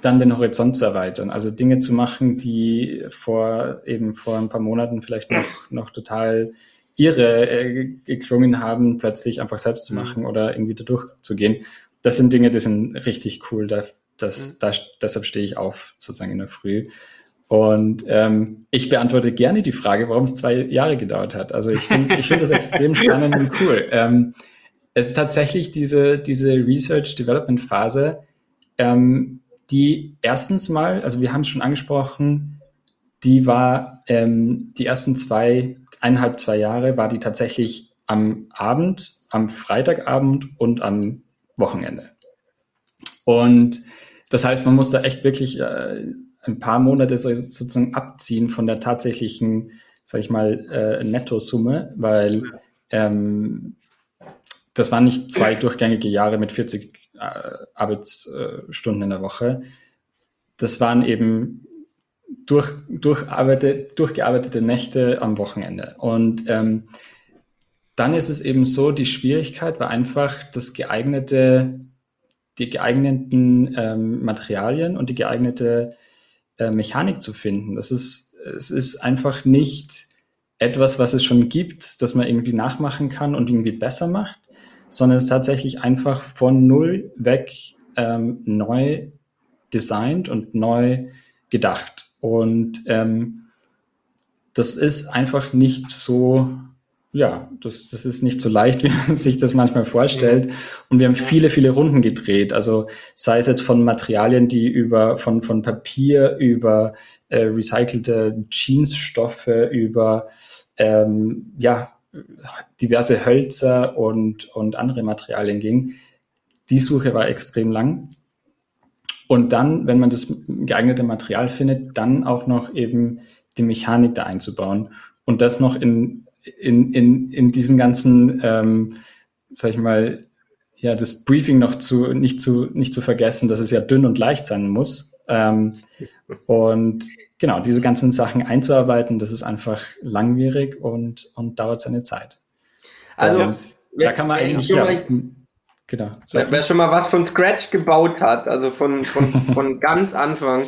dann den Horizont zu erweitern. Also Dinge zu machen, die vor eben vor ein paar Monaten vielleicht noch, noch total irre äh, geklungen haben, plötzlich einfach selbst zu machen oder irgendwie da durchzugehen. Das sind Dinge, die sind richtig cool. Da, das, mhm. da, deshalb stehe ich auf, sozusagen in der Früh. Und ähm, ich beantworte gerne die Frage, warum es zwei Jahre gedauert hat. Also ich finde ich finde das extrem spannend und cool. Ähm, es ist tatsächlich diese, diese Research-Development-Phase, ähm, die erstens mal, also wir haben es schon angesprochen, die war ähm, die ersten zwei, eineinhalb, zwei Jahre, war die tatsächlich am Abend, am Freitagabend und am Wochenende. Und das heißt, man muss da echt wirklich äh, ein paar Monate sozusagen abziehen von der tatsächlichen, sag ich mal, äh, Nettosumme, weil ähm, das waren nicht zwei durchgängige Jahre mit 40 äh, Arbeitsstunden in der Woche. Das waren eben durch, durchgearbeitete Nächte am Wochenende. Und ähm, dann ist es eben so, die Schwierigkeit war einfach das geeignete, die geeigneten ähm, Materialien und die geeignete äh, Mechanik zu finden. Das ist, es ist einfach nicht etwas, was es schon gibt, das man irgendwie nachmachen kann und irgendwie besser macht, sondern es ist tatsächlich einfach von null weg ähm, neu designt und neu gedacht. Und ähm, das ist einfach nicht so ja, das, das ist nicht so leicht, wie man sich das manchmal vorstellt. Und wir haben viele, viele Runden gedreht. Also sei es jetzt von Materialien, die über von, von Papier über äh, recycelte Jeansstoffe, über ähm, ja, diverse Hölzer und, und andere Materialien ging. Die Suche war extrem lang. Und dann, wenn man das geeignete Material findet, dann auch noch eben die Mechanik da einzubauen und das noch in, in, in, in diesen ganzen, ähm, sag ich mal, ja, das Briefing noch zu, nicht zu, nicht zu vergessen, dass es ja dünn und leicht sein muss. Ähm, und genau, diese ganzen Sachen einzuarbeiten, das ist einfach langwierig und, und dauert seine Zeit. Also, und wer, da kann man eigentlich, schon ja, mal- genau. Wer, wer schon mal was von Scratch gebaut hat, also von, von, von ganz Anfang,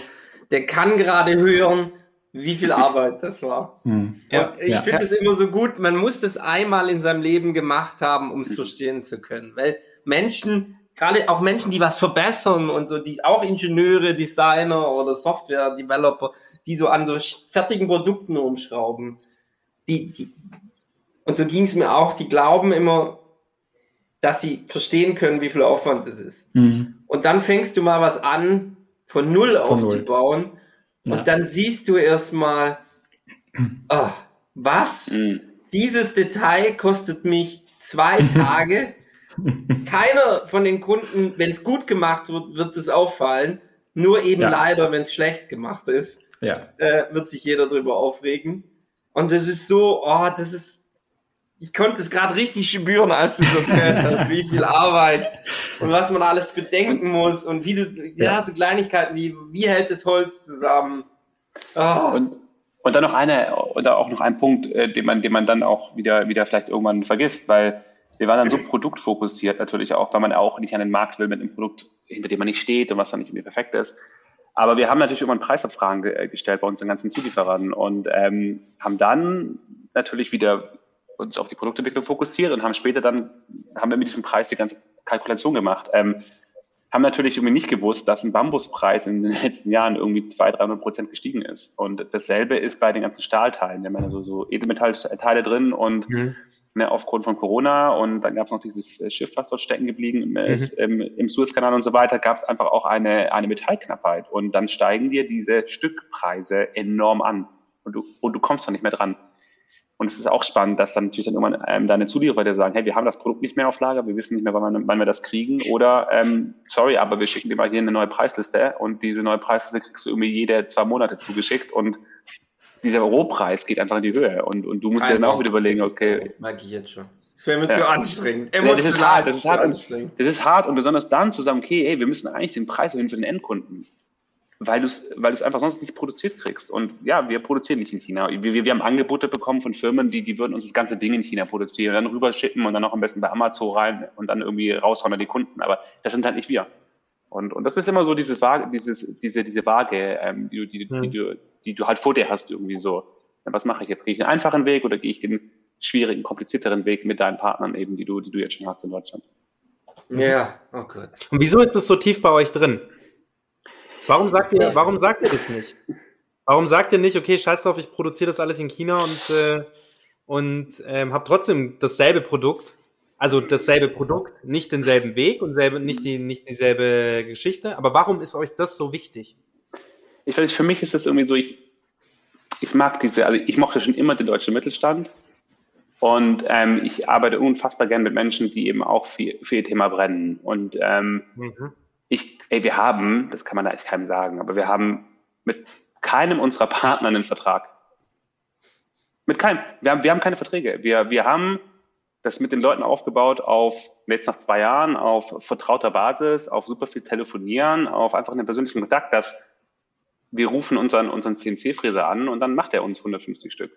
der kann gerade hören, wie viel Arbeit das war. Hm. Ja, ich ja. finde es immer so gut, man muss das einmal in seinem Leben gemacht haben, um es verstehen zu können. Weil Menschen, gerade auch Menschen, die was verbessern und so, die auch Ingenieure, Designer oder Software-Developer, die so an so fertigen Produkten umschrauben, die, die, und so ging es mir auch, die glauben immer, dass sie verstehen können, wie viel Aufwand es ist. Hm. Und dann fängst du mal was an, von null Von null. Aufzubauen. Ja. Und dann siehst du erstmal, ah, was? Mhm. Dieses Detail kostet mich zwei Tage. Keiner von den Kunden, wenn es gut gemacht wird, wird es auffallen. Nur eben Ja. leider, wenn es schlecht gemacht ist, Ja. äh, wird sich jeder drüber aufregen. Und das ist so, oh, das ist, ich konnte es gerade richtig spüren, als du so hast, wie viel Arbeit und was man alles bedenken muss und wie du, ja, so Kleinigkeiten wie, wie hält das Holz zusammen? Oh, Und, und dann noch eine, oder auch noch ein Punkt, äh, den man, den man dann auch wieder, wieder vielleicht irgendwann vergisst, weil wir waren dann so produktfokussiert natürlich auch, weil man auch nicht an den Markt will mit einem Produkt, hinter dem man nicht steht und was dann nicht irgendwie perfekt ist. Aber wir haben natürlich irgendwann Preisabfragen ge äh, gestellt bei unseren ganzen Zulieferern und ähm, haben dann natürlich wieder uns auf die Produktentwicklung fokussiert und haben später dann, haben wir mit diesem Preis die ganze Kalkulation gemacht. Ähm, haben natürlich irgendwie nicht gewusst, dass ein Bambuspreis in den letzten Jahren irgendwie 200, 300 Prozent gestiegen ist. Und dasselbe ist bei den ganzen Stahlteilen. Wir haben ja so, so Edelmetallteile drin und ne, aufgrund von Corona und dann gab es noch dieses äh, Schiff, was dort stecken geblieben im, äh, im, im Suezkanal und so weiter, gab es einfach auch eine, eine Metallknappheit. Und dann steigen dir diese Stückpreise enorm an und du, und du kommst da nicht mehr dran. Und es ist auch spannend, dass dann natürlich dann irgendwann ähm, deine Zulieferer dir sagen, hey, wir haben das Produkt nicht mehr auf Lager, wir wissen nicht mehr, wann, wir- wann wir das kriegen. Oder ähm, sorry, aber wir schicken dir mal hier eine neue Preisliste und diese neue Preisliste kriegst du irgendwie jede zwei Monate zugeschickt und dieser Rohpreis geht einfach in die Höhe. Und, und du musst dir dann auch wieder überlegen, okay, Mag ich jetzt schon. Das wäre mir Ja. zu anstrengend. Nee, das ist hart, das ist hart. Und, anstrengend. das ist hart und besonders dann zu sagen, okay, ey, wir müssen eigentlich den Preis erhöhen für den Endkunden. Weil du es weil du's einfach sonst nicht produziert kriegst. Und ja, wir produzieren nicht in China. Wir, wir, wir haben Angebote bekommen von Firmen, die, die würden uns das ganze Ding in China produzieren und dann rüberschippen und dann noch am besten bei Amazon rein und dann irgendwie raushauen an die Kunden. Aber das sind halt nicht wir. Und, und das ist immer so dieses Waage, dieses, diese, diese Waage, ähm, die, du- die, die, die, du, die du halt vor dir hast, irgendwie so. Ja, was mache ich jetzt? Gehe ich den einfachen Weg oder gehe ich den schwierigen, komplizierteren Weg mit deinen Partnern eben, die du, die du jetzt schon hast in Deutschland? Ja, oh Gott. Und wieso ist das so tief bei euch drin? Warum sagt ihr, warum sagt ihr das nicht? Warum sagt ihr nicht, okay, scheiß drauf, ich produziere das alles in China und, äh, und ähm, habe trotzdem dasselbe Produkt, also dasselbe Produkt, nicht denselben Weg und selbe, nicht, die, nicht dieselbe Geschichte, aber warum ist euch das so wichtig? Ich weiß, für mich ist es irgendwie so, ich, ich mag diese, also ich mochte schon immer den deutschen Mittelstand und ähm, ich arbeite unfassbar gern mit Menschen, die eben auch für, für ihr Thema brennen. Und ähm, Mhm. Ich, ey, wir haben, das kann man eigentlich keinem sagen, aber wir haben mit keinem unserer Partner einen Vertrag. Mit keinem. Wir haben, wir haben keine Verträge. Wir, wir haben das mit den Leuten aufgebaut auf, jetzt nach zwei Jahren, auf vertrauter Basis, auf super viel Telefonieren, auf einfach einen persönlichen Kontakt, dass wir rufen unseren, unseren CNC-Fräser an und dann macht er uns 150 Stück.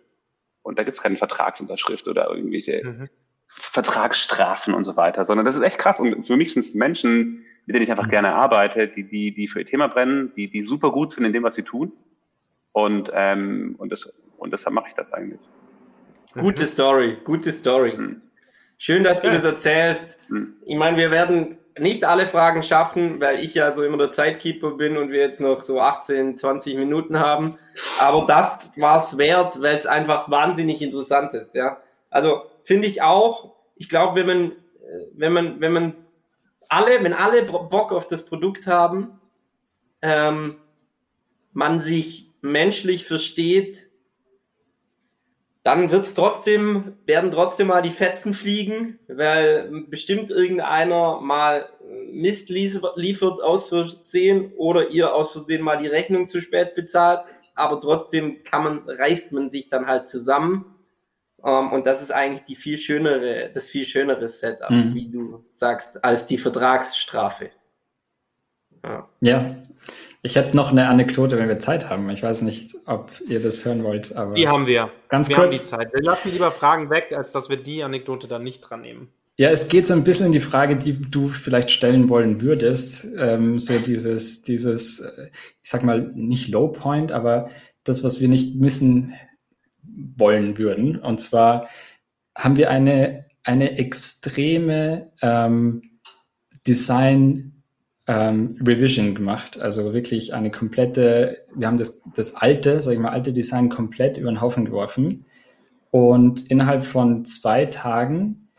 Und da gibt's keine Vertragsunterschrift oder irgendwelche Mhm. Vertragsstrafen und so weiter, sondern das ist echt krass. Und für mich sind es Menschen, mit denen ich einfach gerne arbeite, die, die, die für ihr Thema brennen, die, die super gut sind in dem, was sie tun. Und, ähm, und, das, und deshalb mache ich das eigentlich. Gute Story, gute Story. Mhm. Schön, dass du Ja. das erzählst. Mhm. Ich meine, wir werden nicht alle Fragen schaffen, weil ich ja so immer der Zeitkeeper bin und wir jetzt noch so 18, 20 Minuten haben. Aber das war es wert, weil es einfach wahnsinnig interessant ist. Ja, also finde ich auch, ich glaube, wenn man, äh, wenn man, wenn man alle, wenn alle Bock auf das Produkt haben, ähm, man sich menschlich versteht, dann wird's trotzdem, werden trotzdem mal die Fetzen fliegen, weil bestimmt irgendeiner mal Mist liefert aus Versehen oder ihr aus Versehen mal die Rechnung zu spät bezahlt, aber trotzdem kann man, reißt man sich dann halt zusammen. Um, ähm, und das ist eigentlich die viel schönere, das viel schönere Setup, mhm. wie du sagst, als die Vertragsstrafe. Ja. ja. Ich hätte noch eine Anekdote, wenn wir Zeit haben. Ich weiß nicht, ob ihr das hören wollt, aber. Die haben wir. Ganz wir kurz. Haben die Zeit. Wir lassen lieber Fragen weg, als dass wir die Anekdote dann nicht dran nehmen. Ja, es geht so ein bisschen in die Frage, die du vielleicht stellen wollen würdest. Ähm, so dieses, dieses, äh, ich sag mal, nicht Low Point, aber das, was wir nicht missen wollen würden. Und zwar haben wir eine, eine extreme ähm, Design ähm, Revision gemacht. Also wirklich eine komplette, wir haben das, das alte, sag ich mal, alte Design komplett über den Haufen geworfen. Und innerhalb von zwei Tagen,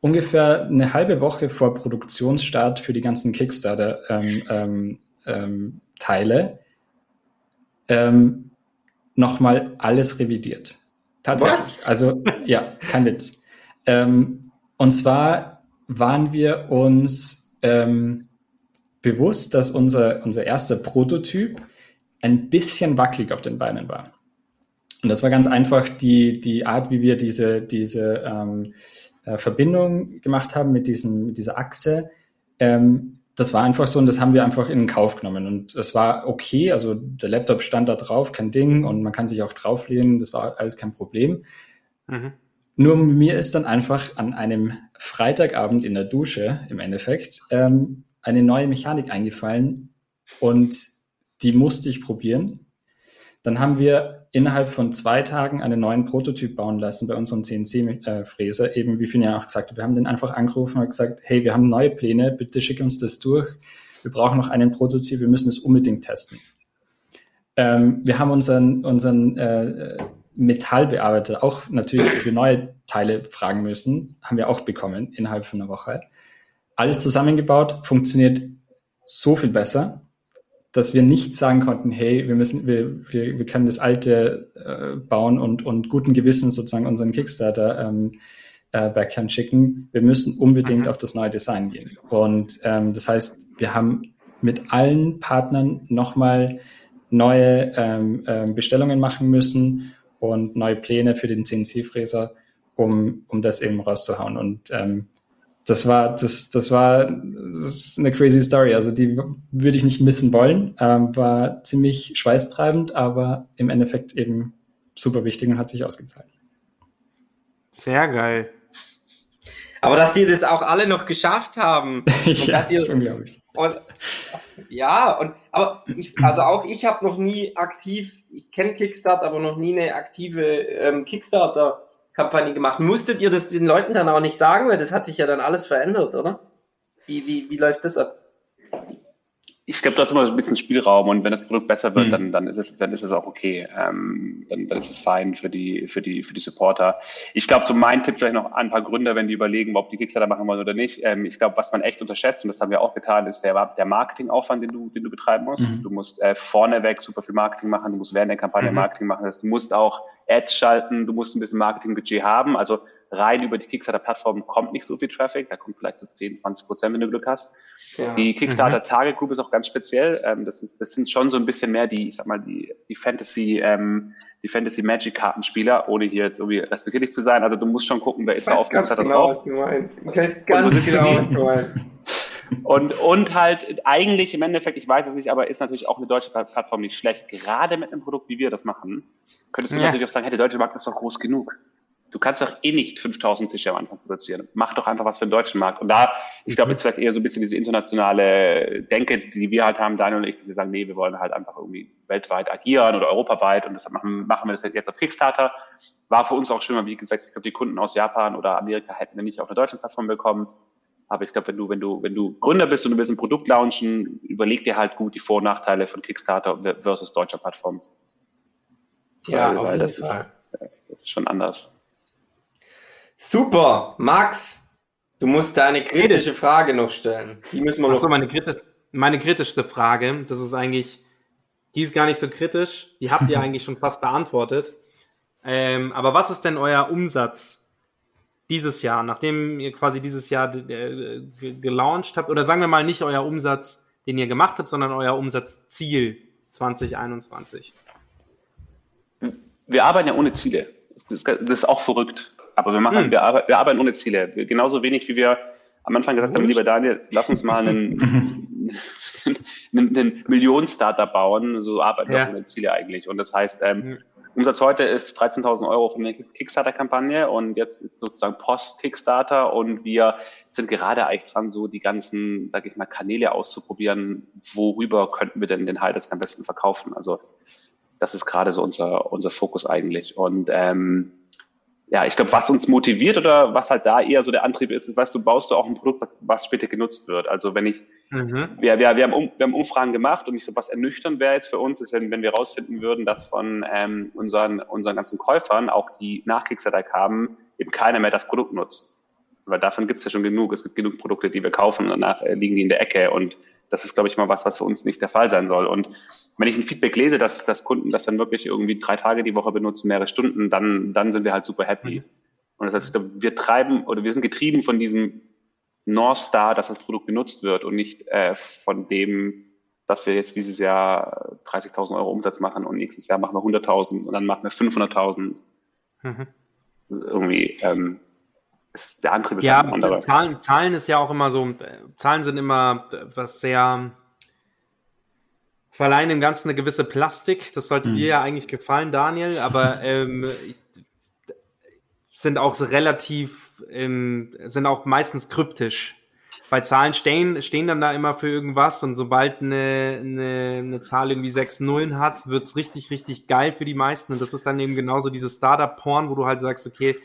ungefähr eine halbe Woche vor Produktionsstart für die ganzen Kickstarter-Teile, ähm, ähm, ähm, ähm, nochmal alles revidiert. Tatsächlich. Was? Also ja, kein Witz. Ähm, und zwar waren wir uns ähm, bewusst, dass unser, unser erster Prototyp ein bisschen wackelig auf den Beinen war. Und das war ganz einfach die, die Art, wie wir diese, diese ähm, äh, Verbindung gemacht haben mit, diesen, mit dieser Achse. Ähm, das war einfach so und das haben wir einfach in Kauf genommen. Und es war okay, also der Laptop stand da drauf, kein Ding und man kann sich auch drauflehnen, das war alles kein Problem. Mhm. Nur mir ist dann einfach an einem Freitagabend in der Dusche im Endeffekt ähm, eine neue Mechanik eingefallen und die musste ich probieren. Dann haben wir innerhalb von zwei Tagen einen neuen Prototyp bauen lassen bei unserem CNC-Fräser. Äh, Eben wie Finja auch gesagt wir haben den einfach angerufen und gesagt, hey, wir haben neue Pläne, bitte schick uns das durch. Wir brauchen noch einen Prototyp, wir müssen es unbedingt testen. Ähm, wir haben unseren, unseren äh, Metallbearbeiter auch natürlich für neue Teile fragen müssen, haben wir auch bekommen innerhalb von einer Woche. Alles zusammengebaut, funktioniert so viel besser dass wir nicht sagen konnten, hey, wir müssen, wir, wir, wir können das alte äh, bauen und, und guten Gewissen sozusagen unseren Kickstarter ähm, äh, Backhand schicken. Wir müssen unbedingt mhm. auf das neue Design gehen. Und ähm, das heißt, wir haben mit allen Partnern nochmal neue ähm, äh, Bestellungen machen müssen und neue Pläne für den CNC-Fräser, um, um das eben rauszuhauen. Und ähm, das war, das, das war das ist eine crazy Story. Also die würde ich nicht missen wollen. Ähm, war ziemlich schweißtreibend, aber im Endeffekt eben super wichtig und hat sich ausgezahlt. Sehr geil. Aber dass die das auch alle noch geschafft haben. ja, das ist unglaublich. Und, ja, und aber ich, also auch ich habe noch nie aktiv, ich kenne Kickstarter, aber noch nie eine aktive ähm, Kickstarter Kampagne gemacht. Musstet ihr das den Leuten dann auch nicht sagen, weil das hat sich ja dann alles verändert, oder? Wie, wie, wie läuft das ab? ich glaube, da ist immer ein bisschen Spielraum und wenn das Produkt besser wird, mhm. dann, dann ist es, dann ist es auch okay. Ähm, dann, dann ist es fein für die, für die, für die Supporter. Ich glaube, so mein Tipp vielleicht noch ein paar Gründer, wenn die überlegen, ob die Kickstarter machen wollen oder nicht. Ähm, ich glaube, was man echt unterschätzt, und das haben wir auch getan, ist der, der Marketingaufwand, den du, den du betreiben musst. Mhm. Du musst äh, vorneweg super viel Marketing machen, du musst während der Kampagne mhm. Marketing machen. Das heißt, du musst auch Ads schalten, du musst ein bisschen Marketingbudget haben. Also rein über die Kickstarter-Plattform kommt nicht so viel Traffic, da kommt vielleicht so 10, 20 Prozent, wenn du Glück hast. Ja. Die Kickstarter mhm. Target Group ist auch ganz speziell. Ähm, das, ist, das sind schon so ein bisschen mehr die, ich sag mal, die, die Fantasy, ähm, die Fantasy Magic Kartenspieler, ohne hier jetzt irgendwie respektierlich zu sein. Also du musst schon gucken, wer ist da auf ganz genau, drauf. Was du meinst. Ich weiß ganz genau, was du meinst. Und, und halt eigentlich im Endeffekt, ich weiß es nicht, aber ist natürlich auch eine deutsche Plattform nicht schlecht. Gerade mit einem Produkt, wie wir das machen, könntest du ja. natürlich auch sagen, hey, der deutsche Markt ist doch groß genug. Du kannst doch eh nicht 5000 Tische am Anfang produzieren. Mach doch einfach was für den deutschen Markt. Und da, ich glaube, ist vielleicht eher so ein bisschen diese internationale Denke, die wir halt haben, Daniel und ich, dass wir sagen, nee, wir wollen halt einfach irgendwie weltweit agieren oder europaweit und deshalb machen, machen wir das jetzt auf Kickstarter. War für uns auch schön, weil wie gesagt, ich glaube, die Kunden aus Japan oder Amerika hätten wir nicht auf einer deutschen Plattform bekommen. Aber ich glaube, wenn du, wenn du, wenn du Gründer bist und du willst ein Produkt launchen, überleg dir halt gut die Vor- und Nachteile von Kickstarter versus deutscher Plattform. Ja, weil, auf jeden das Fall. Ist, das ist schon anders. Super, Max, du musst deine kritische Frage noch stellen. Die müssen wir noch. Achso, meine, kritisch, meine kritischste Frage, das ist eigentlich, die ist gar nicht so kritisch, die habt ihr eigentlich schon fast beantwortet. Ähm, aber was ist denn euer Umsatz dieses Jahr, nachdem ihr quasi dieses Jahr äh, gelauncht habt? Oder sagen wir mal nicht euer Umsatz, den ihr gemacht habt, sondern euer Umsatzziel 2021? Wir arbeiten ja ohne Ziele. Das, ist auch verrückt. Aber wir machen, hm. wir, arbeiten, wir arbeiten ohne Ziele. Genauso wenig wie wir am Anfang gesagt haben, lieber Daniel, lass uns mal einen, einen, einen Millionen-Startup bauen. So arbeiten wir ja. ohne Ziele eigentlich. Und das heißt, ähm, Umsatz heute ist 13.000 Euro von der Kickstarter-Kampagne und jetzt ist sozusagen Post-Kickstarter und wir sind gerade eigentlich dran, so die ganzen, sag ich mal, Kanäle auszuprobieren, worüber könnten wir denn den High am besten verkaufen. Also das ist gerade so unser, unser Fokus eigentlich. Und ähm, ja, ich glaube, was uns motiviert oder was halt da eher so der Antrieb ist, ist, weißt du, baust du auch ein Produkt, was, was später genutzt wird. Also wenn ich, mhm. wir, wir, wir, haben um, wir haben Umfragen gemacht und ich glaube, was ernüchternd wäre jetzt für uns, ist, wenn, wenn wir rausfinden würden, dass von ähm, unseren, unseren ganzen Käufern, auch die nach Kickstarter kamen, eben keiner mehr das Produkt nutzt. Weil davon gibt es ja schon genug. Es gibt genug Produkte, die wir kaufen und danach äh, liegen die in der Ecke. Und das ist, glaube ich, mal was, was für uns nicht der Fall sein soll. Und wenn ich ein Feedback lese, dass, dass Kunden das dann wirklich irgendwie drei Tage die Woche benutzen, mehrere Stunden, dann, dann sind wir halt super happy. Mhm. Und das heißt, wir treiben oder wir sind getrieben von diesem North Star, dass das Produkt genutzt wird und nicht äh, von dem, dass wir jetzt dieses Jahr 30.000 Euro Umsatz machen und nächstes Jahr machen wir 100.000 und dann machen wir 500.000. Mhm. Irgendwie ähm, ist der Antrieb ist ja, ein anderer. Zahlen, Zahlen ist ja auch immer so, Zahlen sind immer was sehr verleihen dem Ganzen eine gewisse Plastik. Das sollte mhm. dir ja eigentlich gefallen, Daniel, aber ähm, sind auch relativ, ähm, sind auch meistens kryptisch. Bei Zahlen stehen, stehen dann da immer für irgendwas und sobald eine, eine, eine Zahl irgendwie sechs Nullen hat, wird's richtig, richtig geil für die meisten. Und das ist dann eben genauso dieses Startup-Porn, wo du halt sagst, okay,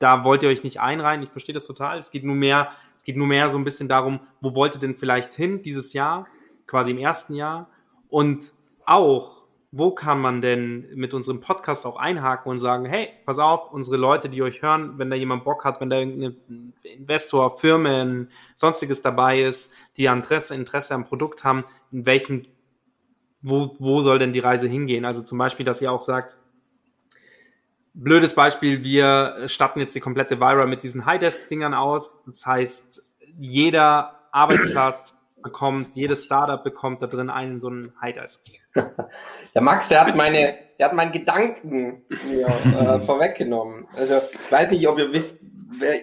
da wollt ihr euch nicht einreihen. Ich verstehe das total. Es geht nur mehr, es geht nur mehr so ein bisschen darum, wo wollt ihr denn vielleicht hin dieses Jahr, quasi im ersten Jahr und auch, wo kann man denn mit unserem Podcast auch einhaken und sagen, hey, pass auf, unsere Leute, die euch hören, wenn da jemand Bock hat, wenn da irgendein Investor, Firmen, sonstiges dabei ist, die Interesse, Interesse am Produkt haben, in welchem, wo, wo soll denn die Reise hingehen? Also zum Beispiel, dass ihr auch sagt, blödes Beispiel, wir statten jetzt die komplette Vira mit diesen High-Desk-Dingern aus. Das heißt, jeder Arbeitsplatz bekommt, jedes Startup bekommt da drin einen so einen Hidesk. der Max, der hat meine, der hat meinen Gedanken mir, äh, vorweggenommen. Also ich weiß nicht, ob ihr wisst, wer,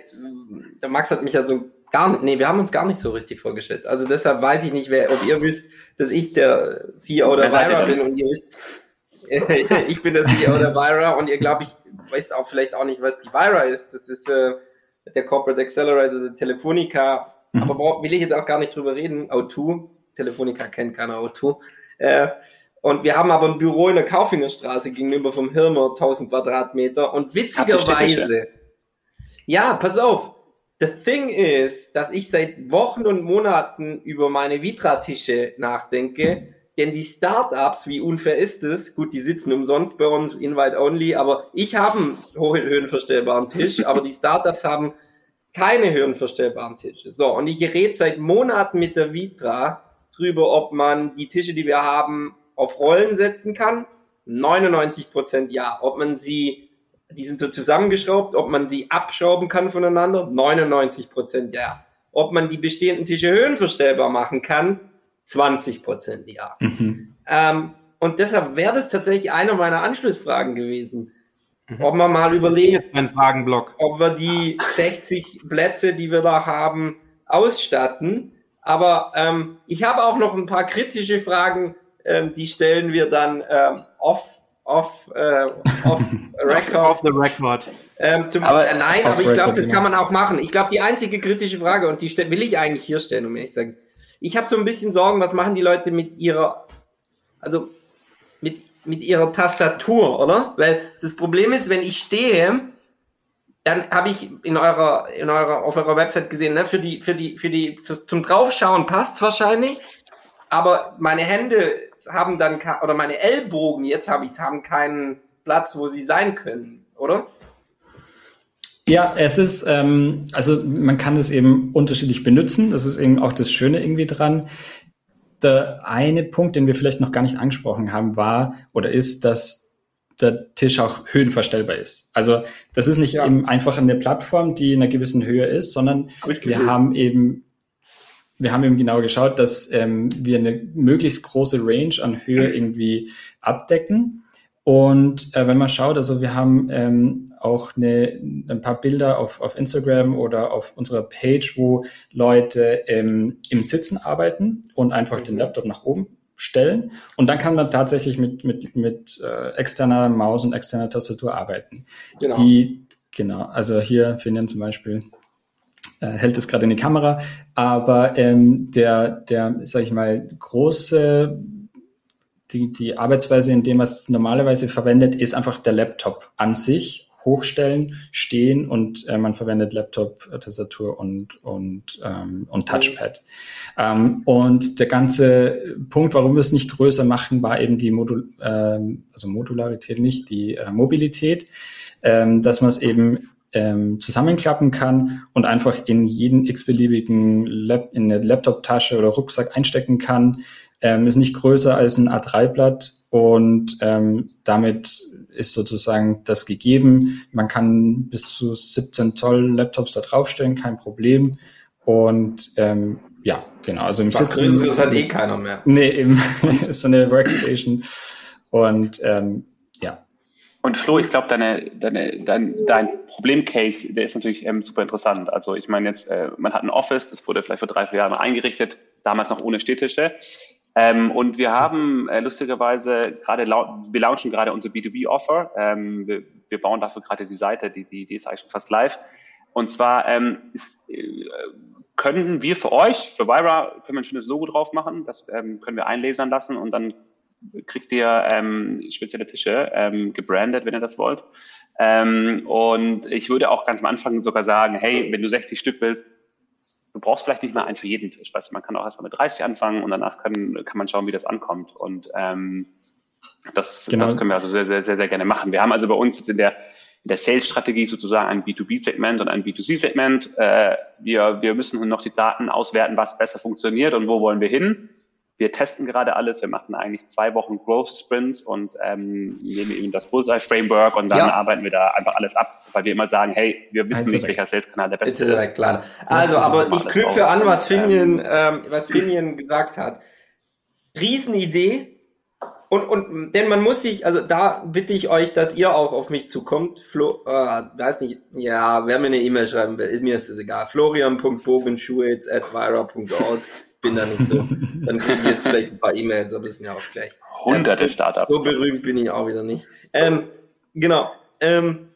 der Max hat mich ja so gar nicht, nee, wir haben uns gar nicht so richtig vorgestellt. Also deshalb weiß ich nicht, wer, ob ihr wisst, dass ich der CEO der Vira bin und ihr wisst, ich bin der CEO der Vira und ihr glaube ich wisst auch vielleicht auch nicht, was die Vira ist. Das ist äh, der Corporate Accelerator der Telefonica Mhm. Aber will ich jetzt auch gar nicht drüber reden. O2, Telefonica kennt keiner O2. Äh, und wir haben aber ein Büro in der Kaufingerstraße gegenüber vom Hirmer, 1000 Quadratmeter. Und witzigerweise, ja, pass auf. The thing is, dass ich seit Wochen und Monaten über meine Vitra-Tische nachdenke. Denn die Startups, wie unfair ist es? Gut, die sitzen umsonst bei uns, invite only, aber ich habe einen höhenverstellbaren Tisch, aber die Startups haben keine höhenverstellbaren Tische. So, und ich rede seit Monaten mit der Vitra drüber, ob man die Tische, die wir haben, auf Rollen setzen kann. 99 Prozent ja. Ob man sie, die sind so zusammengeschraubt, ob man sie abschrauben kann voneinander. 99 Prozent ja. Ob man die bestehenden Tische höhenverstellbar machen kann. 20 Prozent ja. Mhm. Ähm, und deshalb wäre das tatsächlich eine meiner Anschlussfragen gewesen. Mhm. Ob man mal überlegt, ein Fragenblock. ob wir die 60 Plätze, die wir da haben, ausstatten. Aber ähm, ich habe auch noch ein paar kritische Fragen, ähm, die stellen wir dann ähm, off, off, äh, off record. off the record. Ähm, zum, aber, äh, nein, aber ich glaube, das kann man auch machen. Ich glaube, die einzige kritische Frage, und die will ich eigentlich hier stellen, um ehrlich zu sagen. Ich habe so ein bisschen Sorgen, was machen die Leute mit ihrer, also mit mit ihrer Tastatur, oder? Weil das Problem ist, wenn ich stehe, dann habe ich in eurer, in eurer, auf eurer Website gesehen, ne, für die, für die, für die, fürs, zum Draufschauen passt's wahrscheinlich, aber meine Hände haben dann, oder meine Ellbogen, jetzt habe ich, haben keinen Platz, wo sie sein können, oder? Ja, es ist, ähm, also man kann es eben unterschiedlich benutzen. Das ist eben auch das Schöne irgendwie dran. Der eine Punkt, den wir vielleicht noch gar nicht angesprochen haben, war oder ist, dass der Tisch auch höhenverstellbar ist. Also das ist nicht ja. eben einfach eine Plattform, die in einer gewissen Höhe ist, sondern wir haben eben wir haben eben genau geschaut, dass ähm, wir eine möglichst große Range an Höhe irgendwie abdecken. Und äh, wenn man schaut, also wir haben ähm, auch eine, ein paar Bilder auf, auf Instagram oder auf unserer Page, wo Leute ähm, im Sitzen arbeiten und einfach den Laptop nach oben stellen. Und dann kann man tatsächlich mit, mit, mit äh, externer Maus und externer Tastatur arbeiten. Genau. Die, genau, also hier finden zum Beispiel äh, hält es gerade in die Kamera, aber ähm, der, der, sag ich mal, große, die, die Arbeitsweise, in dem man es normalerweise verwendet, ist einfach der Laptop an sich. Hochstellen, stehen und äh, man verwendet Laptop, Tastatur und, und, ähm, und Touchpad. Ähm, und der ganze Punkt, warum wir es nicht größer machen, war eben die Modul, ähm, also Modularität nicht, die äh, Mobilität, ähm, dass man es eben ähm, zusammenklappen kann und einfach in jeden x-beliebigen Lab in eine Laptop-Tasche oder Rucksack einstecken kann. Ähm, ist nicht größer als ein A3-Blatt und ähm, damit ist sozusagen das gegeben. Man kann bis zu 17 Zoll Laptops da draufstellen, kein Problem. Und ähm, ja, genau. Also im Was Sitzen. Das hat eh keiner mehr. Nee, eben ist so eine Workstation. Und ähm, und Flo, ich glaube, deine, deine, dein, dein Problemcase, der ist natürlich ähm, super interessant. Also ich meine jetzt, äh, man hat ein Office, das wurde vielleicht vor drei, vier Jahren eingerichtet, damals noch ohne Stehtische. Ähm, und wir haben äh, lustigerweise gerade, wir launchen gerade unser B2B-Offer. Ähm, wir, wir, bauen dafür gerade die Seite, die, die, die ist eigentlich schon fast live. Und zwar ähm, ist, äh, können wir für euch, für Vira, können wir ein schönes Logo drauf machen. Das ähm, können wir einlasern lassen und dann kriegt ihr ähm, spezielle Tische ähm, gebrandet, wenn ihr das wollt. Ähm, und ich würde auch ganz am Anfang sogar sagen, hey, wenn du 60 Stück willst, du brauchst vielleicht nicht mal einen für jeden Tisch. Weißt du, man kann auch erstmal mit 30 anfangen und danach kann, kann man schauen, wie das ankommt. Und ähm, das, genau. das können wir also sehr, sehr, sehr, sehr gerne machen. Wir haben also bei uns in der in der Sales-Strategie sozusagen ein B2B-Segment und ein B2C-Segment. Äh, wir, wir müssen noch die Daten auswerten, was besser funktioniert und wo wollen wir hin wir testen gerade alles. Wir machen eigentlich zwei Wochen Growth Sprints und ähm, nehmen eben das Bullseye Framework und dann ja. arbeiten wir da einfach alles ab, weil wir immer sagen, hey, wir wissen Einzel nicht, welcher Sales-Kanal der beste ist. ist. Klar. Also, aber ich knüpfe an, was Finian, ähm, was Finian gesagt hat. Riesenidee. Und, und, denn man muss sich, also da bitte ich euch, dass ihr auch auf mich zukommt. Flo, äh, weiß nicht, ja, wer mir eine E-Mail schreiben will, mir ist es egal. Florian.bogenschuhe.vira.org bin da nicht so. Dann kriege ich jetzt vielleicht ein paar E-Mails, aber ist mir auch gleich. Hunderte ähm, Startups. So berühmt bin ich auch wieder nicht. Ähm, genau. Ähm,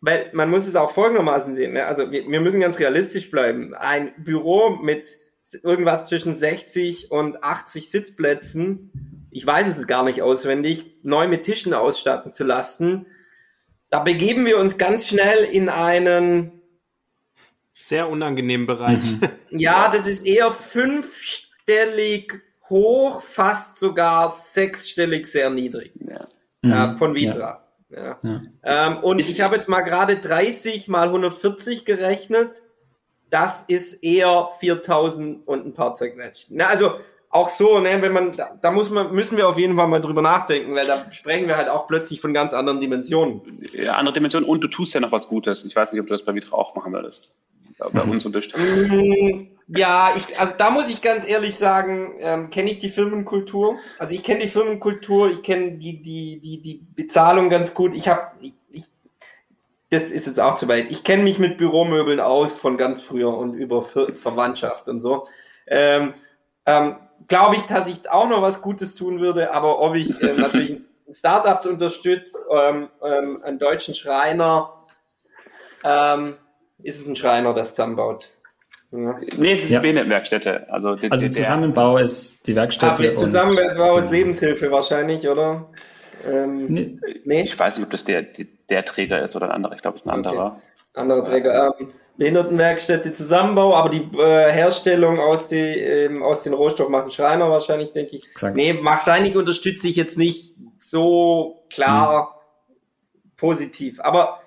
weil man muss es auch folgendermaßen sehen. Ne? Also wir, wir müssen ganz realistisch bleiben. Ein Büro mit irgendwas zwischen 60 und 80 Sitzplätzen, ich weiß es gar nicht auswendig, neu mit Tischen ausstatten zu lassen, da begeben wir uns ganz schnell in einen sehr unangenehmen Bereich. Mhm. Ja, das ist eher fünfstellig hoch, fast sogar sechsstellig sehr niedrig. Ja. Äh, mhm. von Vitra. Ja. ja. Ähm, und ich, ich habe jetzt mal gerade 30 mal 140 gerechnet. Das ist eher 4000 und ein paar zerquetscht. Na, also auch so, ne, wenn man, da, da, muss man, müssen wir auf jeden Fall mal drüber nachdenken, weil da sprechen wir halt auch plötzlich von ganz anderen Dimensionen. Ja, andere Dimensionen und du tust ja noch was Gutes. Ich weiß nicht, ob du das bei Vitra auch machen würdest bei uns unterstützt? Mm, ja, ich, also da muss ich ganz ehrlich sagen, ähm, kenne ich die Firmenkultur. Also ich kenne die Firmenkultur, ich kenne die, die, die, die Bezahlung ganz gut. Ich habe, ich, ich, das ist jetzt auch zu weit. Ich kenne mich mit Büromöbeln aus von ganz früher und über Ver Verwandtschaft und so. Ähm, ähm, Glaube ich, dass ich auch noch was Gutes tun würde, aber ob ich äh, natürlich Startups unterstütze, ähm, ähm, einen deutschen Schreiner, ähm, ist es ein Schreiner, das zusammenbaut. Ja. Nee, es ist ja. Werkstätte. Also, die, also Zusammenbau ist die Werkstätte. Aber Zusammenbau ist Lebenshilfe wahrscheinlich, oder? Ähm, nee. nee. Ich weiß nicht, ob das der, der Träger ist oder ein anderer. Ich glaube, es ist ein okay. anderer. Anderer Träger. Ähm, Behindertenwerkstätte Zusammenbau, aber die äh, Herstellung aus, die, ähm, aus den Rohstoffen machen Schreiner wahrscheinlich, denke ich. Exakt. Nee, wahrscheinlich unterstütze ich jetzt nicht so klar hm. positiv. Aber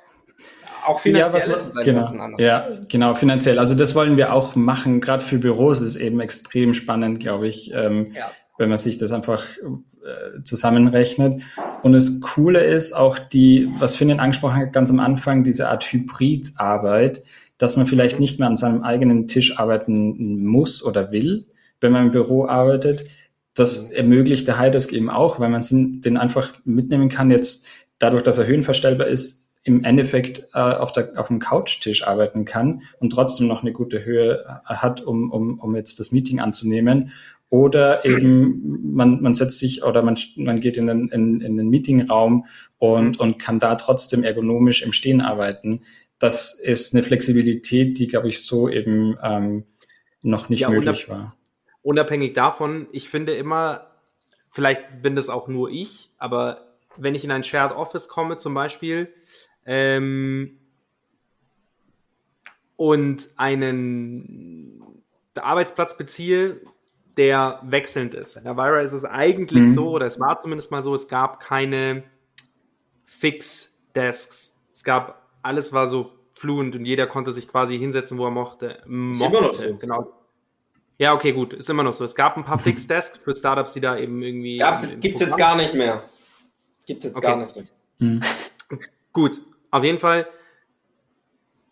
auch finanziell ja, was, ist es genau, anders. Ja, genau, finanziell. Also das wollen wir auch machen. Gerade für Büros ist eben extrem spannend, glaube ich, ähm, ja. wenn man sich das einfach äh, zusammenrechnet. Und das Coole ist auch die, was Finn angesprochen hat, ganz am Anfang, diese Art Hybridarbeit, dass man vielleicht nicht mehr an seinem eigenen Tisch arbeiten muss oder will, wenn man im Büro arbeitet. Das mhm. ermöglicht der Highdesk eben auch, weil man den einfach mitnehmen kann. Jetzt dadurch, dass er höhenverstellbar ist, im Endeffekt äh, auf, der, auf dem Couchtisch arbeiten kann und trotzdem noch eine gute Höhe äh, hat, um, um, um jetzt das Meeting anzunehmen. Oder eben man, man setzt sich oder man, man geht in den, in, in den Meetingraum und, und kann da trotzdem ergonomisch im Stehen arbeiten. Das ist eine Flexibilität, die, glaube ich, so eben ähm, noch nicht ja, möglich war. Unabhängig davon, ich finde immer, vielleicht bin das auch nur ich, aber wenn ich in ein Shared Office komme zum Beispiel ähm, und einen Arbeitsplatz beziehe, der wechselnd ist. In Avira ist es eigentlich mhm. so, oder es war zumindest mal so, es gab keine Fix-Desks. Es gab, alles war so fluent und jeder konnte sich quasi hinsetzen, wo er mochte. mochte. Ist immer noch so. Genau. Ja, okay, gut, ist immer noch so. Es gab ein paar mhm. Fix-Desks für Startups, die da eben irgendwie. Gibt es jetzt gar nicht mehr. Gibt es jetzt okay. gar nicht mehr. Mhm. Gut, auf jeden Fall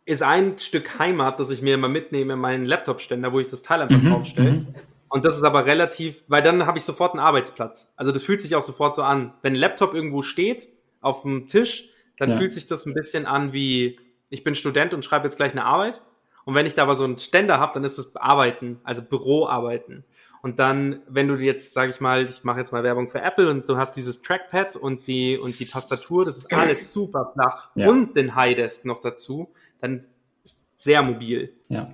ist ein Stück Heimat, das ich mir immer mitnehme, meinen Laptop-Ständer, wo ich das Teil einfach mhm. draufstelle. Mhm. Und das ist aber relativ, weil dann habe ich sofort einen Arbeitsplatz. Also das fühlt sich auch sofort so an. Wenn ein Laptop irgendwo steht auf dem Tisch, dann ja. fühlt sich das ein bisschen an wie, ich bin Student und schreibe jetzt gleich eine Arbeit. Und wenn ich da aber so einen Ständer habe, dann ist das Arbeiten, also Büroarbeiten. Und dann, wenn du jetzt, sage ich mal, ich mache jetzt mal Werbung für Apple und du hast dieses Trackpad und die und die Tastatur, das ist alles super flach ja. und den High Desk noch dazu, dann ist sehr mobil. Ja.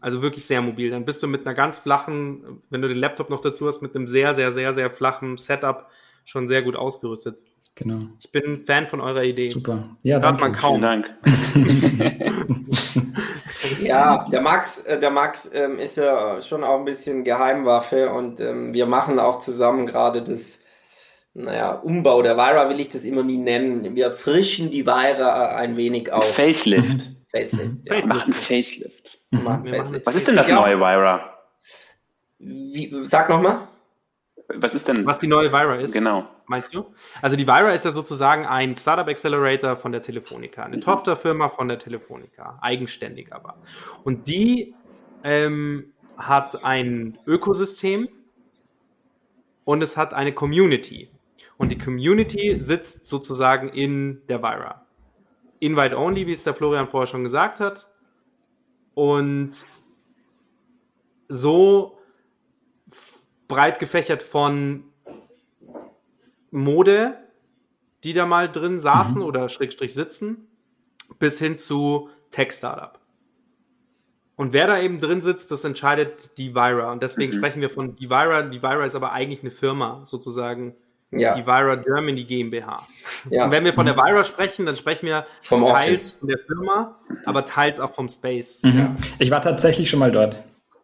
Also wirklich sehr mobil. Dann bist du mit einer ganz flachen, wenn du den Laptop noch dazu hast, mit einem sehr, sehr, sehr, sehr flachen Setup schon sehr gut ausgerüstet. Genau. Ich bin Fan von eurer Idee. Super. Ja, Hört danke. man kaum. Vielen Dank. ja, der Max, äh, der Max ähm, ist ja schon auch ein bisschen Geheimwaffe und ähm, wir machen auch zusammen gerade das, naja, Umbau der Vira will ich das immer nie nennen. Wir frischen die Vira ein wenig auf. Facelift. Facelift. Ja. Facelift. Machen Facelift. Mhm. Machen Was ist denn das neue Vira? Wie, sag nochmal. Was ist denn? Was die neue Vira ist? Genau. Meinst du? Also die Vira ist ja sozusagen ein Startup Accelerator von der Telefonica, eine mhm. Tochterfirma von der Telefonica, eigenständig aber. Und die ähm, hat ein Ökosystem und es hat eine Community. Und die Community sitzt sozusagen in der Vira. Invite only, wie es der Florian vorher schon gesagt hat. Und so breit gefächert von Mode, die da mal drin saßen mhm. oder Schrägstrich sitzen, bis hin zu Tech-Startup. Und wer da eben drin sitzt, das entscheidet die Vira. Und deswegen mhm. sprechen wir von die Vira. Die Vira ist aber eigentlich eine Firma, sozusagen. Ja. Die Vira Germany GmbH. Ja. Und wenn wir von der Vira sprechen, dann sprechen wir vom teils Office. von der Firma, aber teils auch vom Space. Mhm. Ja. Ich war tatsächlich schon mal dort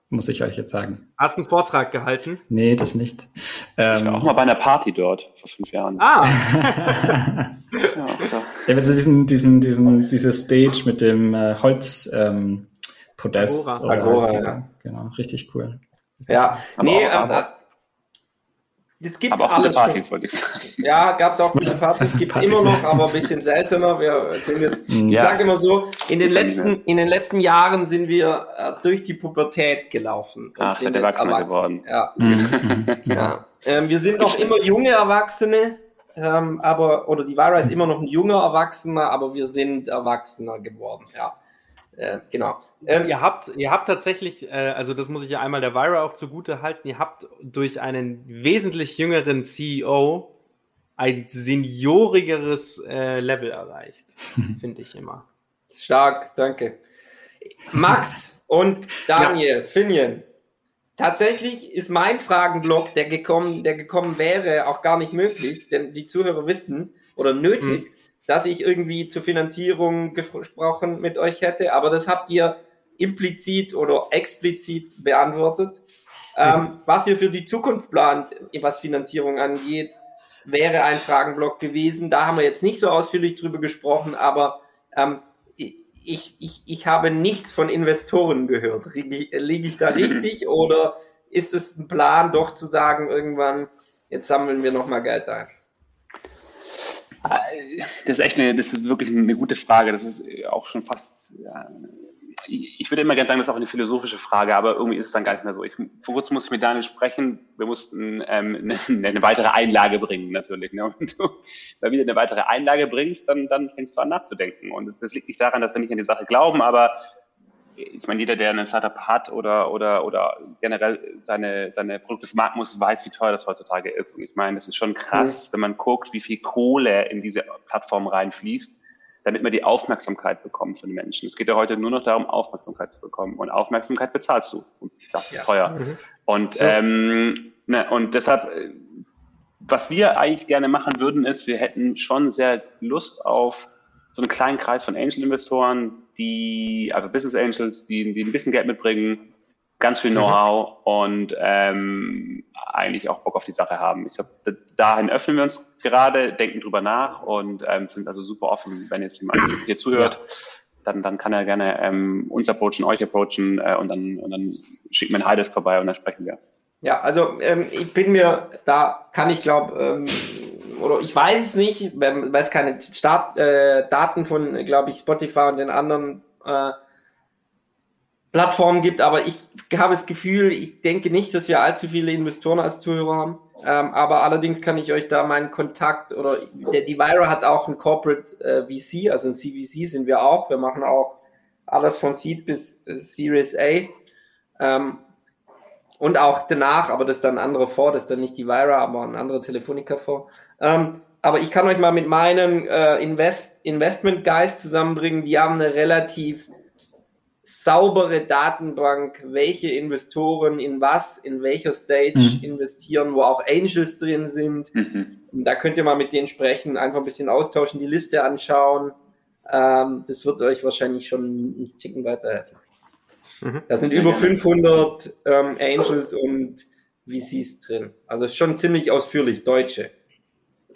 muss ich euch jetzt sagen. Hast du einen Vortrag gehalten? Nee, das nicht. Ähm, ich war auch mal bei einer Party dort vor fünf Jahren. Ah! ja, ja, also diesen, diesen, diesen, diese Stage mit dem äh, Holz ähm, Podest. Agora. Agora, ja. Genau, richtig cool. Ja, nee, äh, Jetzt gibt's aber auch alles Partys, wollte ich sagen. Ja, gab es auch viele Partys, gibt es immer noch, aber ein bisschen seltener. Wir sind jetzt, ja. ich sage immer so, in den letzten, in den letzten Jahren sind wir äh, durch die Pubertät gelaufen. Und Ach, sind erwachsen geworden. Ja. Mhm. ja. Ähm, wir sind noch immer junge Erwachsene, ähm, aber, oder die Vara ist immer noch ein junger Erwachsener, aber wir sind Erwachsener geworden, ja. Äh, genau. Ähm, ihr habt, ihr habt tatsächlich, äh, also das muss ich ja einmal der Vira auch zugute halten, ihr habt durch einen wesentlich jüngeren CEO ein seniorigeres äh, Level erreicht, finde ich immer. Stark, danke. Max und Daniel, ja. Finian, tatsächlich ist mein Fragenblock, der gekommen, der gekommen wäre, auch gar nicht möglich, denn die Zuhörer wissen oder nötig, mhm dass ich irgendwie zur Finanzierung gesprochen mit euch hätte, aber das habt ihr implizit oder explizit beantwortet. Ähm, was ihr für die Zukunft plant, was Finanzierung angeht, wäre ein Fragenblock gewesen. Da haben wir jetzt nicht so ausführlich drüber gesprochen, aber ähm, ich, ich, ich habe nichts von Investoren gehört. Liege, liege ich da richtig oder ist es ein Plan, doch zu sagen, irgendwann, jetzt sammeln wir nochmal Geld ein? Das ist echt eine, das ist wirklich eine gute Frage. Das ist auch schon fast, ja, ich würde immer gerne sagen, das ist auch eine philosophische Frage, aber irgendwie ist es dann gar nicht mehr so. Ich, vor kurzem musste ich mit Daniel sprechen, wir mussten ähm, eine, eine, weitere Einlage bringen natürlich. Ne? Und du, wenn du wieder eine weitere Einlage bringst, dann, dann fängst du an nachzudenken. Und das liegt nicht daran, dass wir nicht an die Sache glauben, aber ich meine, jeder, der eine Startup hat oder, oder, oder generell seine, seine Produkte vermarkten muss, weiß, wie teuer das heutzutage ist. Und ich meine, das ist schon krass, mhm. wenn man guckt, wie viel Kohle in diese Plattform reinfließt damit man die Aufmerksamkeit bekommt von den Menschen. Es geht ja heute nur noch darum, Aufmerksamkeit zu bekommen. Und Aufmerksamkeit bezahlst du. Und das ist ja. teuer. Mhm. Und, ja. ähm, ne, und deshalb, äh, was wir eigentlich gerne machen würden, ist, wir hätten schon sehr Lust auf so einen kleinen Kreis von Angel-Investoren, die, also Business Angels, die, die ein bisschen Geld mitbringen, ganz viel mhm. Know-how und ähm, eigentlich auch Bock auf die Sache haben. Ich glaube, dahin öffnen wir uns gerade, denken drüber nach und ähm, sind also super offen, wenn jetzt jemand hier zuhört. Dann, dann kann er gerne ähm, uns approachen, euch approachen äh, und dann, und dann schickt mir ein Highdesk vorbei und dann sprechen wir. Ja, also ähm, ich bin mir, da kann ich glaube, ähm, oder ich weiß es nicht, weil es keine Start, äh, Daten von, glaube ich, Spotify und den anderen äh, Plattformen gibt, aber ich habe das Gefühl, ich denke nicht, dass wir allzu viele Investoren als Zuhörer haben. Ähm, aber allerdings kann ich euch da meinen Kontakt oder der Divira hat auch ein Corporate äh, VC, also ein CVC sind wir auch. Wir machen auch alles von Seed bis äh, Series A. Ähm, und auch danach, aber das ist dann ein anderer Fonds, das ist dann nicht Divira, aber ein anderer Telefonica-Fonds. Ähm, aber ich kann euch mal mit meinen äh, Invest Investment Guys zusammenbringen, die haben eine relativ saubere Datenbank, welche Investoren in was, in welcher Stage mhm. investieren, wo auch Angels drin sind. Mhm. Da könnt ihr mal mit denen sprechen, einfach ein bisschen austauschen, die Liste anschauen. Ähm, das wird euch wahrscheinlich schon einen Ticken weiterhelfen. Mhm. Da sind über 500 ähm, Angels und VCs drin. Also schon ziemlich ausführlich, Deutsche.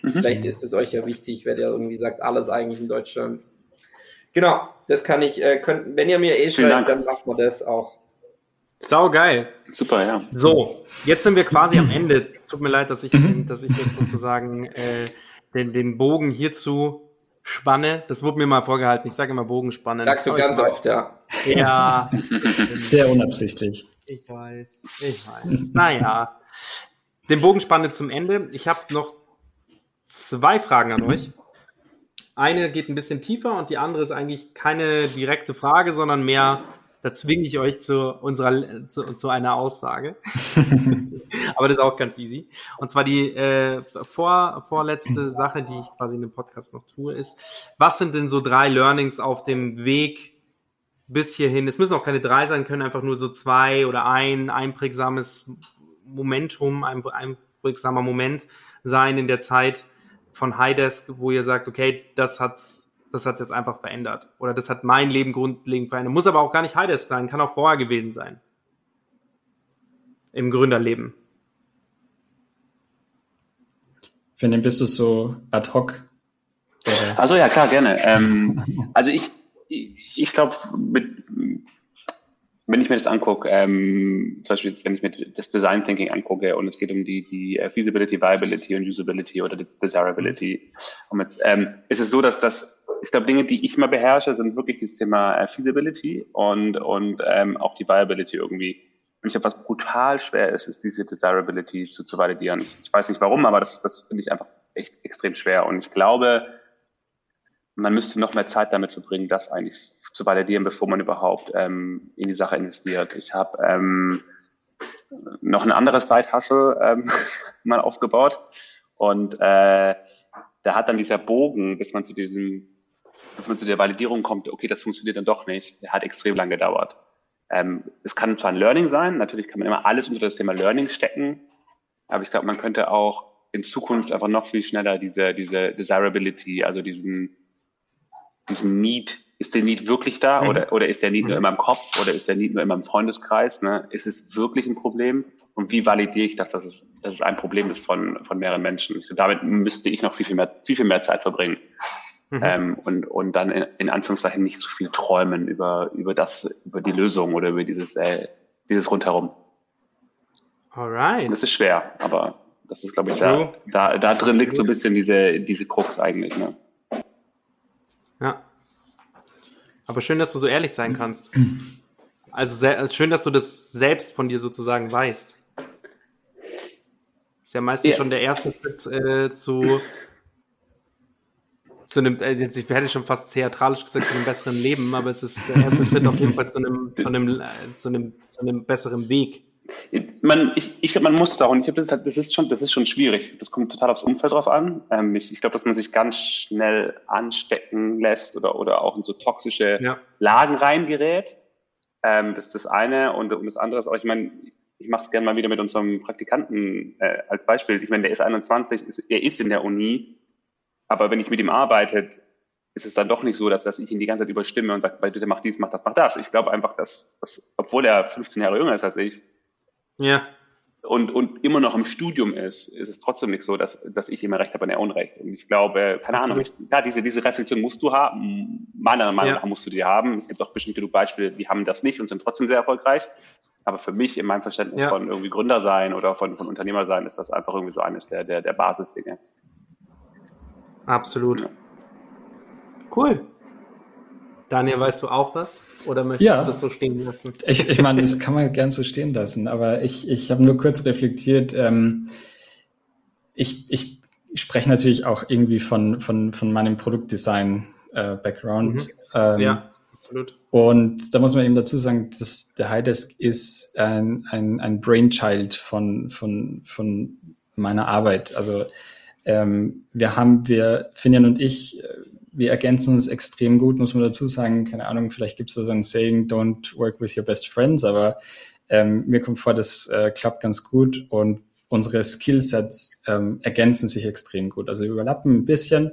Mhm. Vielleicht ist es euch ja wichtig, wenn ihr irgendwie sagt, alles eigentlich in Deutschland. Genau, das kann ich, äh, könnt, wenn ihr mir eh schreibt, dann macht man das auch. Sau geil. Super, ja. So, jetzt sind wir quasi am Ende. Tut mir leid, dass ich, mhm. dass ich jetzt sozusagen äh, den, den Bogen hierzu spanne. Das wurde mir mal vorgehalten. Ich sage immer Bogenspannen. Sagst du ganz oft, ja. Ja. Sehr unabsichtlich. Ich weiß, ich weiß. Naja. Den Bogenspanne zum Ende. Ich habe noch zwei Fragen an euch. Eine geht ein bisschen tiefer und die andere ist eigentlich keine direkte Frage, sondern mehr, da zwinge ich euch zu unserer zu, zu einer Aussage. Aber das ist auch ganz easy. Und zwar die äh, vor, vorletzte Sache, die ich quasi in dem Podcast noch tue, ist, was sind denn so drei Learnings auf dem Weg bis hierhin? Es müssen auch keine drei sein, können einfach nur so zwei oder ein einprägsames Momentum, ein einprägsamer Moment sein in der Zeit, von Highdesk, wo ihr sagt, okay, das hat das hat jetzt einfach verändert oder das hat mein Leben grundlegend verändert. Muss aber auch gar nicht Highdesk sein, kann auch vorher gewesen sein. Im Gründerleben. Für den bist du so ad hoc. Also ja, klar, gerne. Ähm, also ich, ich, ich glaube, mit wenn ich mir das angucke, ähm, zum Beispiel jetzt, wenn ich mir das Design Thinking angucke und es geht um die, die äh, Feasibility, Viability und Usability oder Desirability, und jetzt, ähm, ist es so, dass das, ich glaube, Dinge, die ich mal beherrsche, sind wirklich das Thema äh, Feasibility und, und ähm, auch die Viability irgendwie. Und ich glaube, was brutal schwer ist, ist diese Desirability zu, zu validieren. Ich, ich weiß nicht warum, aber das, das finde ich einfach echt extrem schwer. Und ich glaube, man müsste noch mehr Zeit damit verbringen, das eigentlich zu validieren, bevor man überhaupt ähm, in die Sache investiert. Ich habe ähm, noch ein anderes Side-Hustle ähm, mal aufgebaut und äh, da hat dann dieser Bogen, bis man zu diesem, bis man zu der Validierung kommt, okay, das funktioniert dann doch nicht, der hat extrem lang gedauert. Ähm, es kann zwar ein Learning sein, natürlich kann man immer alles unter das Thema Learning stecken, aber ich glaube, man könnte auch in Zukunft einfach noch viel schneller diese, diese Desirability, also diesen, diesen Need ist der Need wirklich da mhm. oder, oder ist der Need mhm. nur in meinem Kopf oder ist der Need nur in meinem Freundeskreis? Ne? Ist es wirklich ein Problem? Und wie validiere ich das, dass es, dass es ein Problem ist von, von mehreren Menschen? So, damit müsste ich noch viel, viel mehr, viel, viel mehr Zeit verbringen. Mhm. Ähm, und, und dann in, in, Anführungszeichen nicht so viel träumen über, über das, über die Lösung oder über dieses, äh, dieses rundherum. Alright. Und das ist schwer, aber das ist, glaube ich, da, da, da drin liegt so ein bisschen diese, diese Krux eigentlich. Ne? Ja. Aber schön, dass du so ehrlich sein kannst. Also sehr, schön, dass du das selbst von dir sozusagen weißt. Ist ja meistens ja. schon der erste Schritt äh, zu, zu einem, äh, ich hätte schon fast theatralisch gesagt, zu einem besseren Leben, aber es ist der erste Schritt auf jeden Fall zu einem, zu einem, äh, zu einem, zu einem besseren Weg. Man, ich, ich glaube, man muss es auch. Und ich glaube, das, das, ist schon, das ist schon schwierig. Das kommt total aufs Umfeld drauf an. Ähm, ich, ich glaube, dass man sich ganz schnell anstecken lässt oder, oder auch in so toxische ja. Lagen reingerät. Ähm, das ist das eine. Und, und das andere ist auch, ich meine, ich mache es gerne mal wieder mit unserem Praktikanten äh, als Beispiel. Ich meine, der ist 21, ist, er ist in der Uni, aber wenn ich mit ihm arbeite, ist es dann doch nicht so, dass, dass ich ihn die ganze Zeit überstimme und sage, bitte mach dies, mach das, mach das. Ich glaube einfach, dass, dass, obwohl er 15 Jahre jünger ist als ich, ja. und, und immer noch im Studium ist, ist es trotzdem nicht so, dass, dass ich immer recht habe und er Unrecht. Und ich glaube, keine Ahnung, ich, ja, diese, diese Reflexion musst du haben. Meiner Meinung nach musst du die haben. Es gibt auch bestimmt genug Beispiele, die haben das nicht und sind trotzdem sehr erfolgreich. Aber für mich, in meinem Verständnis ja. von irgendwie Gründer sein oder von, von Unternehmer sein, ist das einfach irgendwie so eines der, der, der Basisdinge. Absolut. Ja. Cool. Daniel, weißt du auch was? Oder möchtest ja. du das so stehen lassen? Ich, ich meine, das kann man gern so stehen lassen, aber ich, ich habe nur kurz reflektiert. Ähm, ich, ich spreche natürlich auch irgendwie von, von, von meinem Produktdesign-Background. Mhm. Ähm, ja, absolut. Und da muss man eben dazu sagen, dass der Highdesk ist ein, ein, ein Brainchild von, von, von meiner Arbeit. Also ähm, wir haben, wir, Finian und ich, wir ergänzen uns extrem gut, muss man dazu sagen. Keine Ahnung, vielleicht gibt es da so ein Saying, don't work with your best friends, aber ähm, mir kommt vor, das äh, klappt ganz gut und unsere Skillsets ähm, ergänzen sich extrem gut. Also überlappen ein bisschen,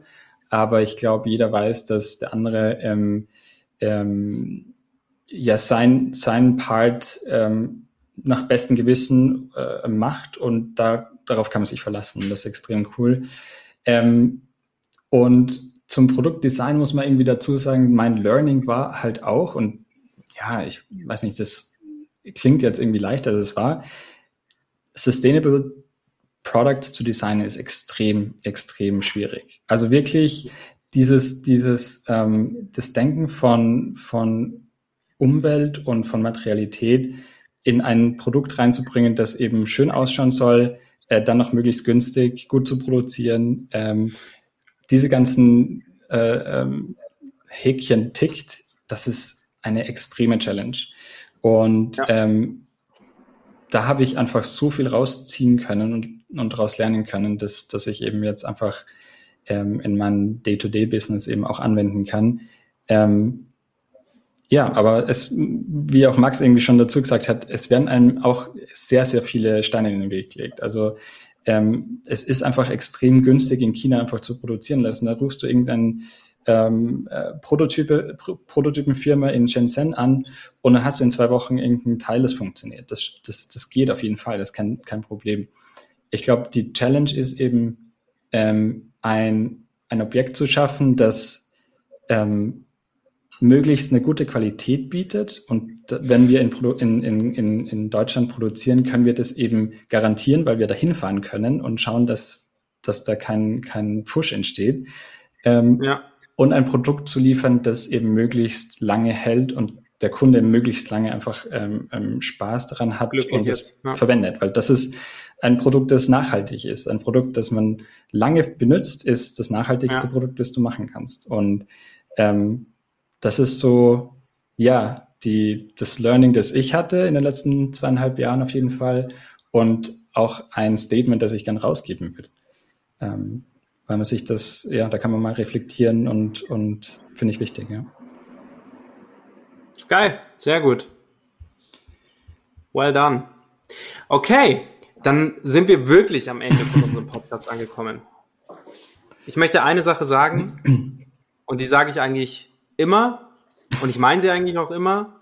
aber ich glaube, jeder weiß, dass der andere ähm, ähm, ja sein, sein Part ähm, nach bestem Gewissen äh, macht und da, darauf kann man sich verlassen. Das ist extrem cool. Ähm, und zum Produktdesign muss man irgendwie dazu sagen, mein Learning war halt auch, und ja, ich weiß nicht, das klingt jetzt irgendwie leichter, als es war. Sustainable Products zu designen ist extrem, extrem schwierig. Also wirklich dieses, dieses, ähm, das Denken von, von Umwelt und von Materialität in ein Produkt reinzubringen, das eben schön ausschauen soll, äh, dann noch möglichst günstig, gut zu produzieren, ähm, diese ganzen äh, ähm, Häkchen tickt, das ist eine extreme Challenge. Und ja. ähm, da habe ich einfach so viel rausziehen können und, und raus lernen können, dass, dass ich eben jetzt einfach ähm, in meinem Day-to-Day-Business eben auch anwenden kann. Ähm, ja, aber es, wie auch Max irgendwie schon dazu gesagt hat, es werden einem auch sehr, sehr viele Steine in den Weg gelegt. Also ähm, es ist einfach extrem günstig in China einfach zu produzieren lassen. Da rufst du irgendeinen ähm, äh, Prototype, Pro Prototypenfirma in Shenzhen an und dann hast du in zwei Wochen irgendein Teil, das funktioniert. Das, das, das geht auf jeden Fall, das ist kein, kein Problem. Ich glaube, die Challenge ist eben, ähm, ein, ein Objekt zu schaffen, das ähm, möglichst eine gute Qualität bietet. Und wenn wir in, in, in, in Deutschland produzieren, können wir das eben garantieren, weil wir da hinfahren können und schauen, dass, dass da kein, kein Pfusch entsteht. Ähm, ja. Und ein Produkt zu liefern, das eben möglichst lange hält und der Kunde möglichst lange einfach ähm, ähm, Spaß daran hat Glücklich und es ja. verwendet. Weil das ist ein Produkt, das nachhaltig ist. Ein Produkt, das man lange benutzt, ist das nachhaltigste ja. Produkt, das du machen kannst. Und ähm, das ist so, ja, die, das Learning, das ich hatte in den letzten zweieinhalb Jahren auf jeden Fall und auch ein Statement, das ich gern rausgeben will. Ähm, weil man sich das, ja, da kann man mal reflektieren und, und finde ich wichtig, ja. Geil, sehr gut. Well done. Okay, dann sind wir wirklich am Ende von unserem Podcast angekommen. Ich möchte eine Sache sagen und die sage ich eigentlich immer und ich meine sie eigentlich auch immer,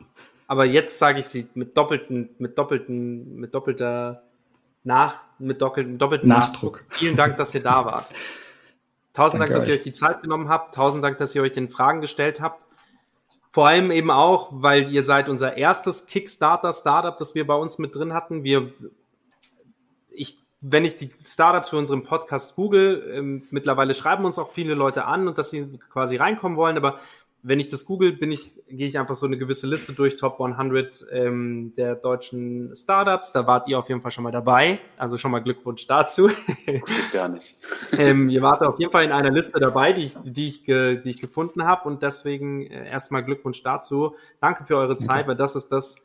aber jetzt sage ich sie mit doppelten, mit doppelten, mit doppelter nach, mit doppelten, doppelten Nachdruck. Vielen Dank, dass ihr da wart. Tausend Dank, dass euch. ihr euch die Zeit genommen habt. Tausend Dank, dass ihr euch den Fragen gestellt habt. Vor allem eben auch, weil ihr seid unser erstes Kickstarter-Startup, das wir bei uns mit drin hatten. Wir, ich, wenn ich die Startups für unseren Podcast google, ähm, mittlerweile schreiben uns auch viele Leute an und dass sie quasi reinkommen wollen, aber wenn ich das google, bin ich, gehe ich einfach so eine gewisse Liste durch, Top 100 ähm, der deutschen Startups. Da wart ihr auf jeden Fall schon mal dabei. Also schon mal Glückwunsch dazu. Gar nicht. ähm, ihr wart auf jeden Fall in einer Liste dabei, die ich, die ich, ge, die ich gefunden habe. Und deswegen äh, erstmal Glückwunsch dazu. Danke für eure Zeit, weil das ist das,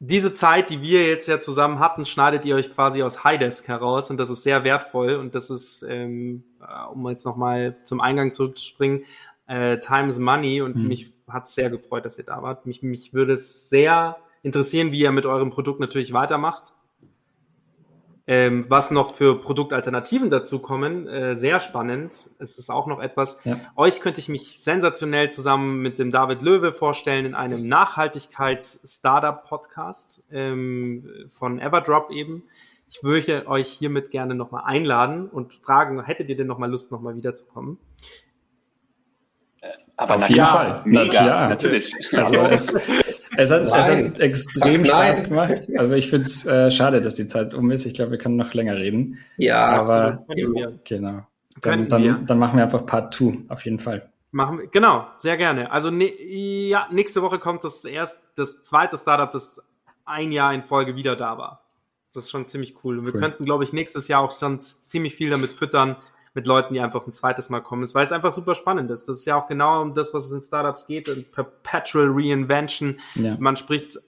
diese Zeit, die wir jetzt ja zusammen hatten, schneidet ihr euch quasi aus Highdesk heraus und das ist sehr wertvoll und das ist, ähm, äh, um jetzt nochmal zum Eingang zurückzuspringen, äh, Time is Money und mhm. mich hat sehr gefreut, dass ihr da wart. Mich, mich würde es sehr interessieren, wie ihr mit eurem Produkt natürlich weitermacht. Ähm, was noch für Produktalternativen dazu kommen, äh, sehr spannend. Es ist auch noch etwas. Ja. Euch könnte ich mich sensationell zusammen mit dem David Löwe vorstellen in einem Nachhaltigkeits-Startup-Podcast ähm, von Everdrop eben. Ich würde euch hiermit gerne nochmal einladen und fragen, hättet ihr denn nochmal Lust, nochmal wiederzukommen? Aber Auf jeden Fall. Mega, ja, natürlich. Also es, es, hat, es hat extrem Spaß gemacht. Also ich finde es äh, schade, dass die Zeit um ist. Ich glaube, wir können noch länger reden. Ja, aber absolut. genau. Dann, dann, dann, machen wir einfach Part 2, auf jeden Fall. Machen wir, genau, sehr gerne. Also ne, ja, nächste Woche kommt das erst das zweite Startup, das ein Jahr in Folge wieder da war. Das ist schon ziemlich cool. Und wir cool. könnten, glaube ich, nächstes Jahr auch schon ziemlich viel damit füttern, mit Leuten, die einfach ein zweites Mal kommen, ist, weil es einfach super spannend ist. Das ist ja auch genau um das, was es in Startups geht, in Perpetual Reinvention. Ja. Man spricht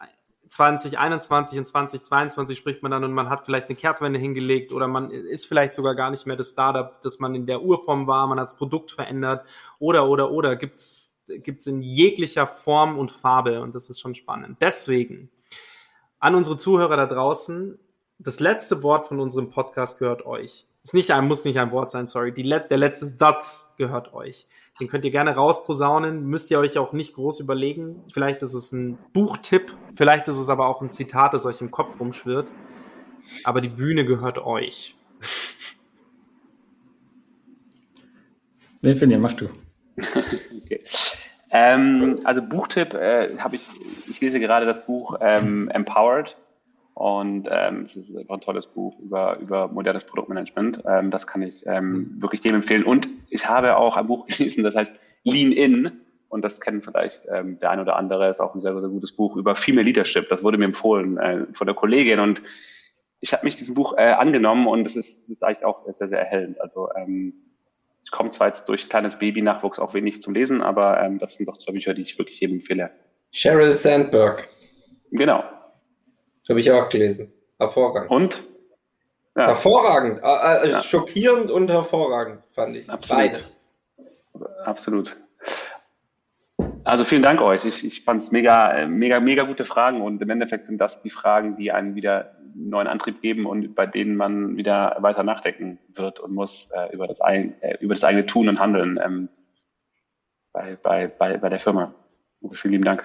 2021 und 2022 spricht man dann und man hat vielleicht eine Kehrtwende hingelegt oder man ist vielleicht sogar gar nicht mehr das Startup, das man in der Urform war, man hat das Produkt verändert oder, oder, oder gibt's gibt's in jeglicher Form und Farbe und das ist schon spannend. Deswegen an unsere Zuhörer da draußen, das letzte Wort von unserem Podcast gehört euch. Ist nicht ein, muss nicht ein Wort sein, sorry. Die, der letzte Satz gehört euch. Den könnt ihr gerne rausposaunen, müsst ihr euch auch nicht groß überlegen. Vielleicht ist es ein Buchtipp, vielleicht ist es aber auch ein Zitat, das euch im Kopf rumschwirrt. Aber die Bühne gehört euch. Wen findet ihr? Mach du. okay. ähm, also Buchtipp äh, habe ich, ich lese gerade das Buch ähm, Empowered und ähm, es ist einfach ein tolles Buch über, über modernes Produktmanagement. Ähm, das kann ich ähm, wirklich dem empfehlen. Und ich habe auch ein Buch gelesen, das heißt Lean In. Und das kennen vielleicht ähm, der ein oder andere, ist auch ein sehr, sehr gutes Buch über Female Leadership. Das wurde mir empfohlen äh, von der Kollegin. Und ich habe mich diesem Buch äh, angenommen und es ist, es ist eigentlich auch sehr, sehr erhellend. Also ähm, ich komme zwar jetzt durch kleines Baby-Nachwuchs auch wenig zum Lesen, aber ähm, das sind doch zwei Bücher, die ich wirklich jedem empfehle. Sheryl Sandberg. Genau. Habe ich auch gelesen. Hervorragend. Und? Ja. Hervorragend. Äh, äh, ja. Schockierend und hervorragend fand ich. Absolut. Beides. Absolut. Also vielen Dank euch. Ich, ich fand es mega, mega, mega gute Fragen und im Endeffekt sind das die Fragen, die einen wieder neuen Antrieb geben und bei denen man wieder weiter nachdenken wird und muss äh, über, das ein, äh, über das eigene Tun und Handeln ähm, bei, bei, bei, bei der Firma. Also vielen lieben Dank.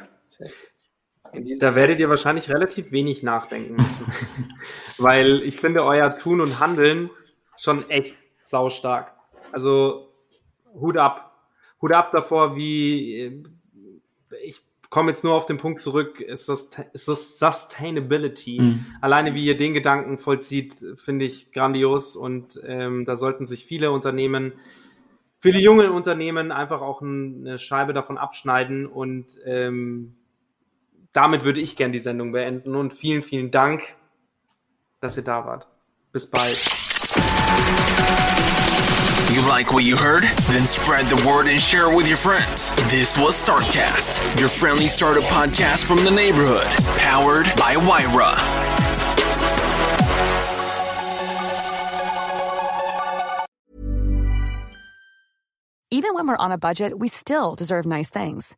Da werdet ihr wahrscheinlich relativ wenig nachdenken müssen. Weil ich finde euer Tun und Handeln schon echt saustark. Also Hut ab. Hut ab davor, wie ich komme jetzt nur auf den Punkt zurück, ist das, ist das Sustainability. Mhm. Alleine wie ihr den Gedanken vollzieht, finde ich grandios und ähm, da sollten sich viele Unternehmen, viele junge Unternehmen einfach auch eine Scheibe davon abschneiden und ähm, damit würde ich gern die Sendung beenden und vielen, vielen Dank, dass ihr da wart. Bis bald. You like what you heard? Then spread the word and share it with your friends. This was Startcast, your friendly startup podcast from the neighborhood, powered by Wyra. Even when we're on a budget, we still deserve nice things.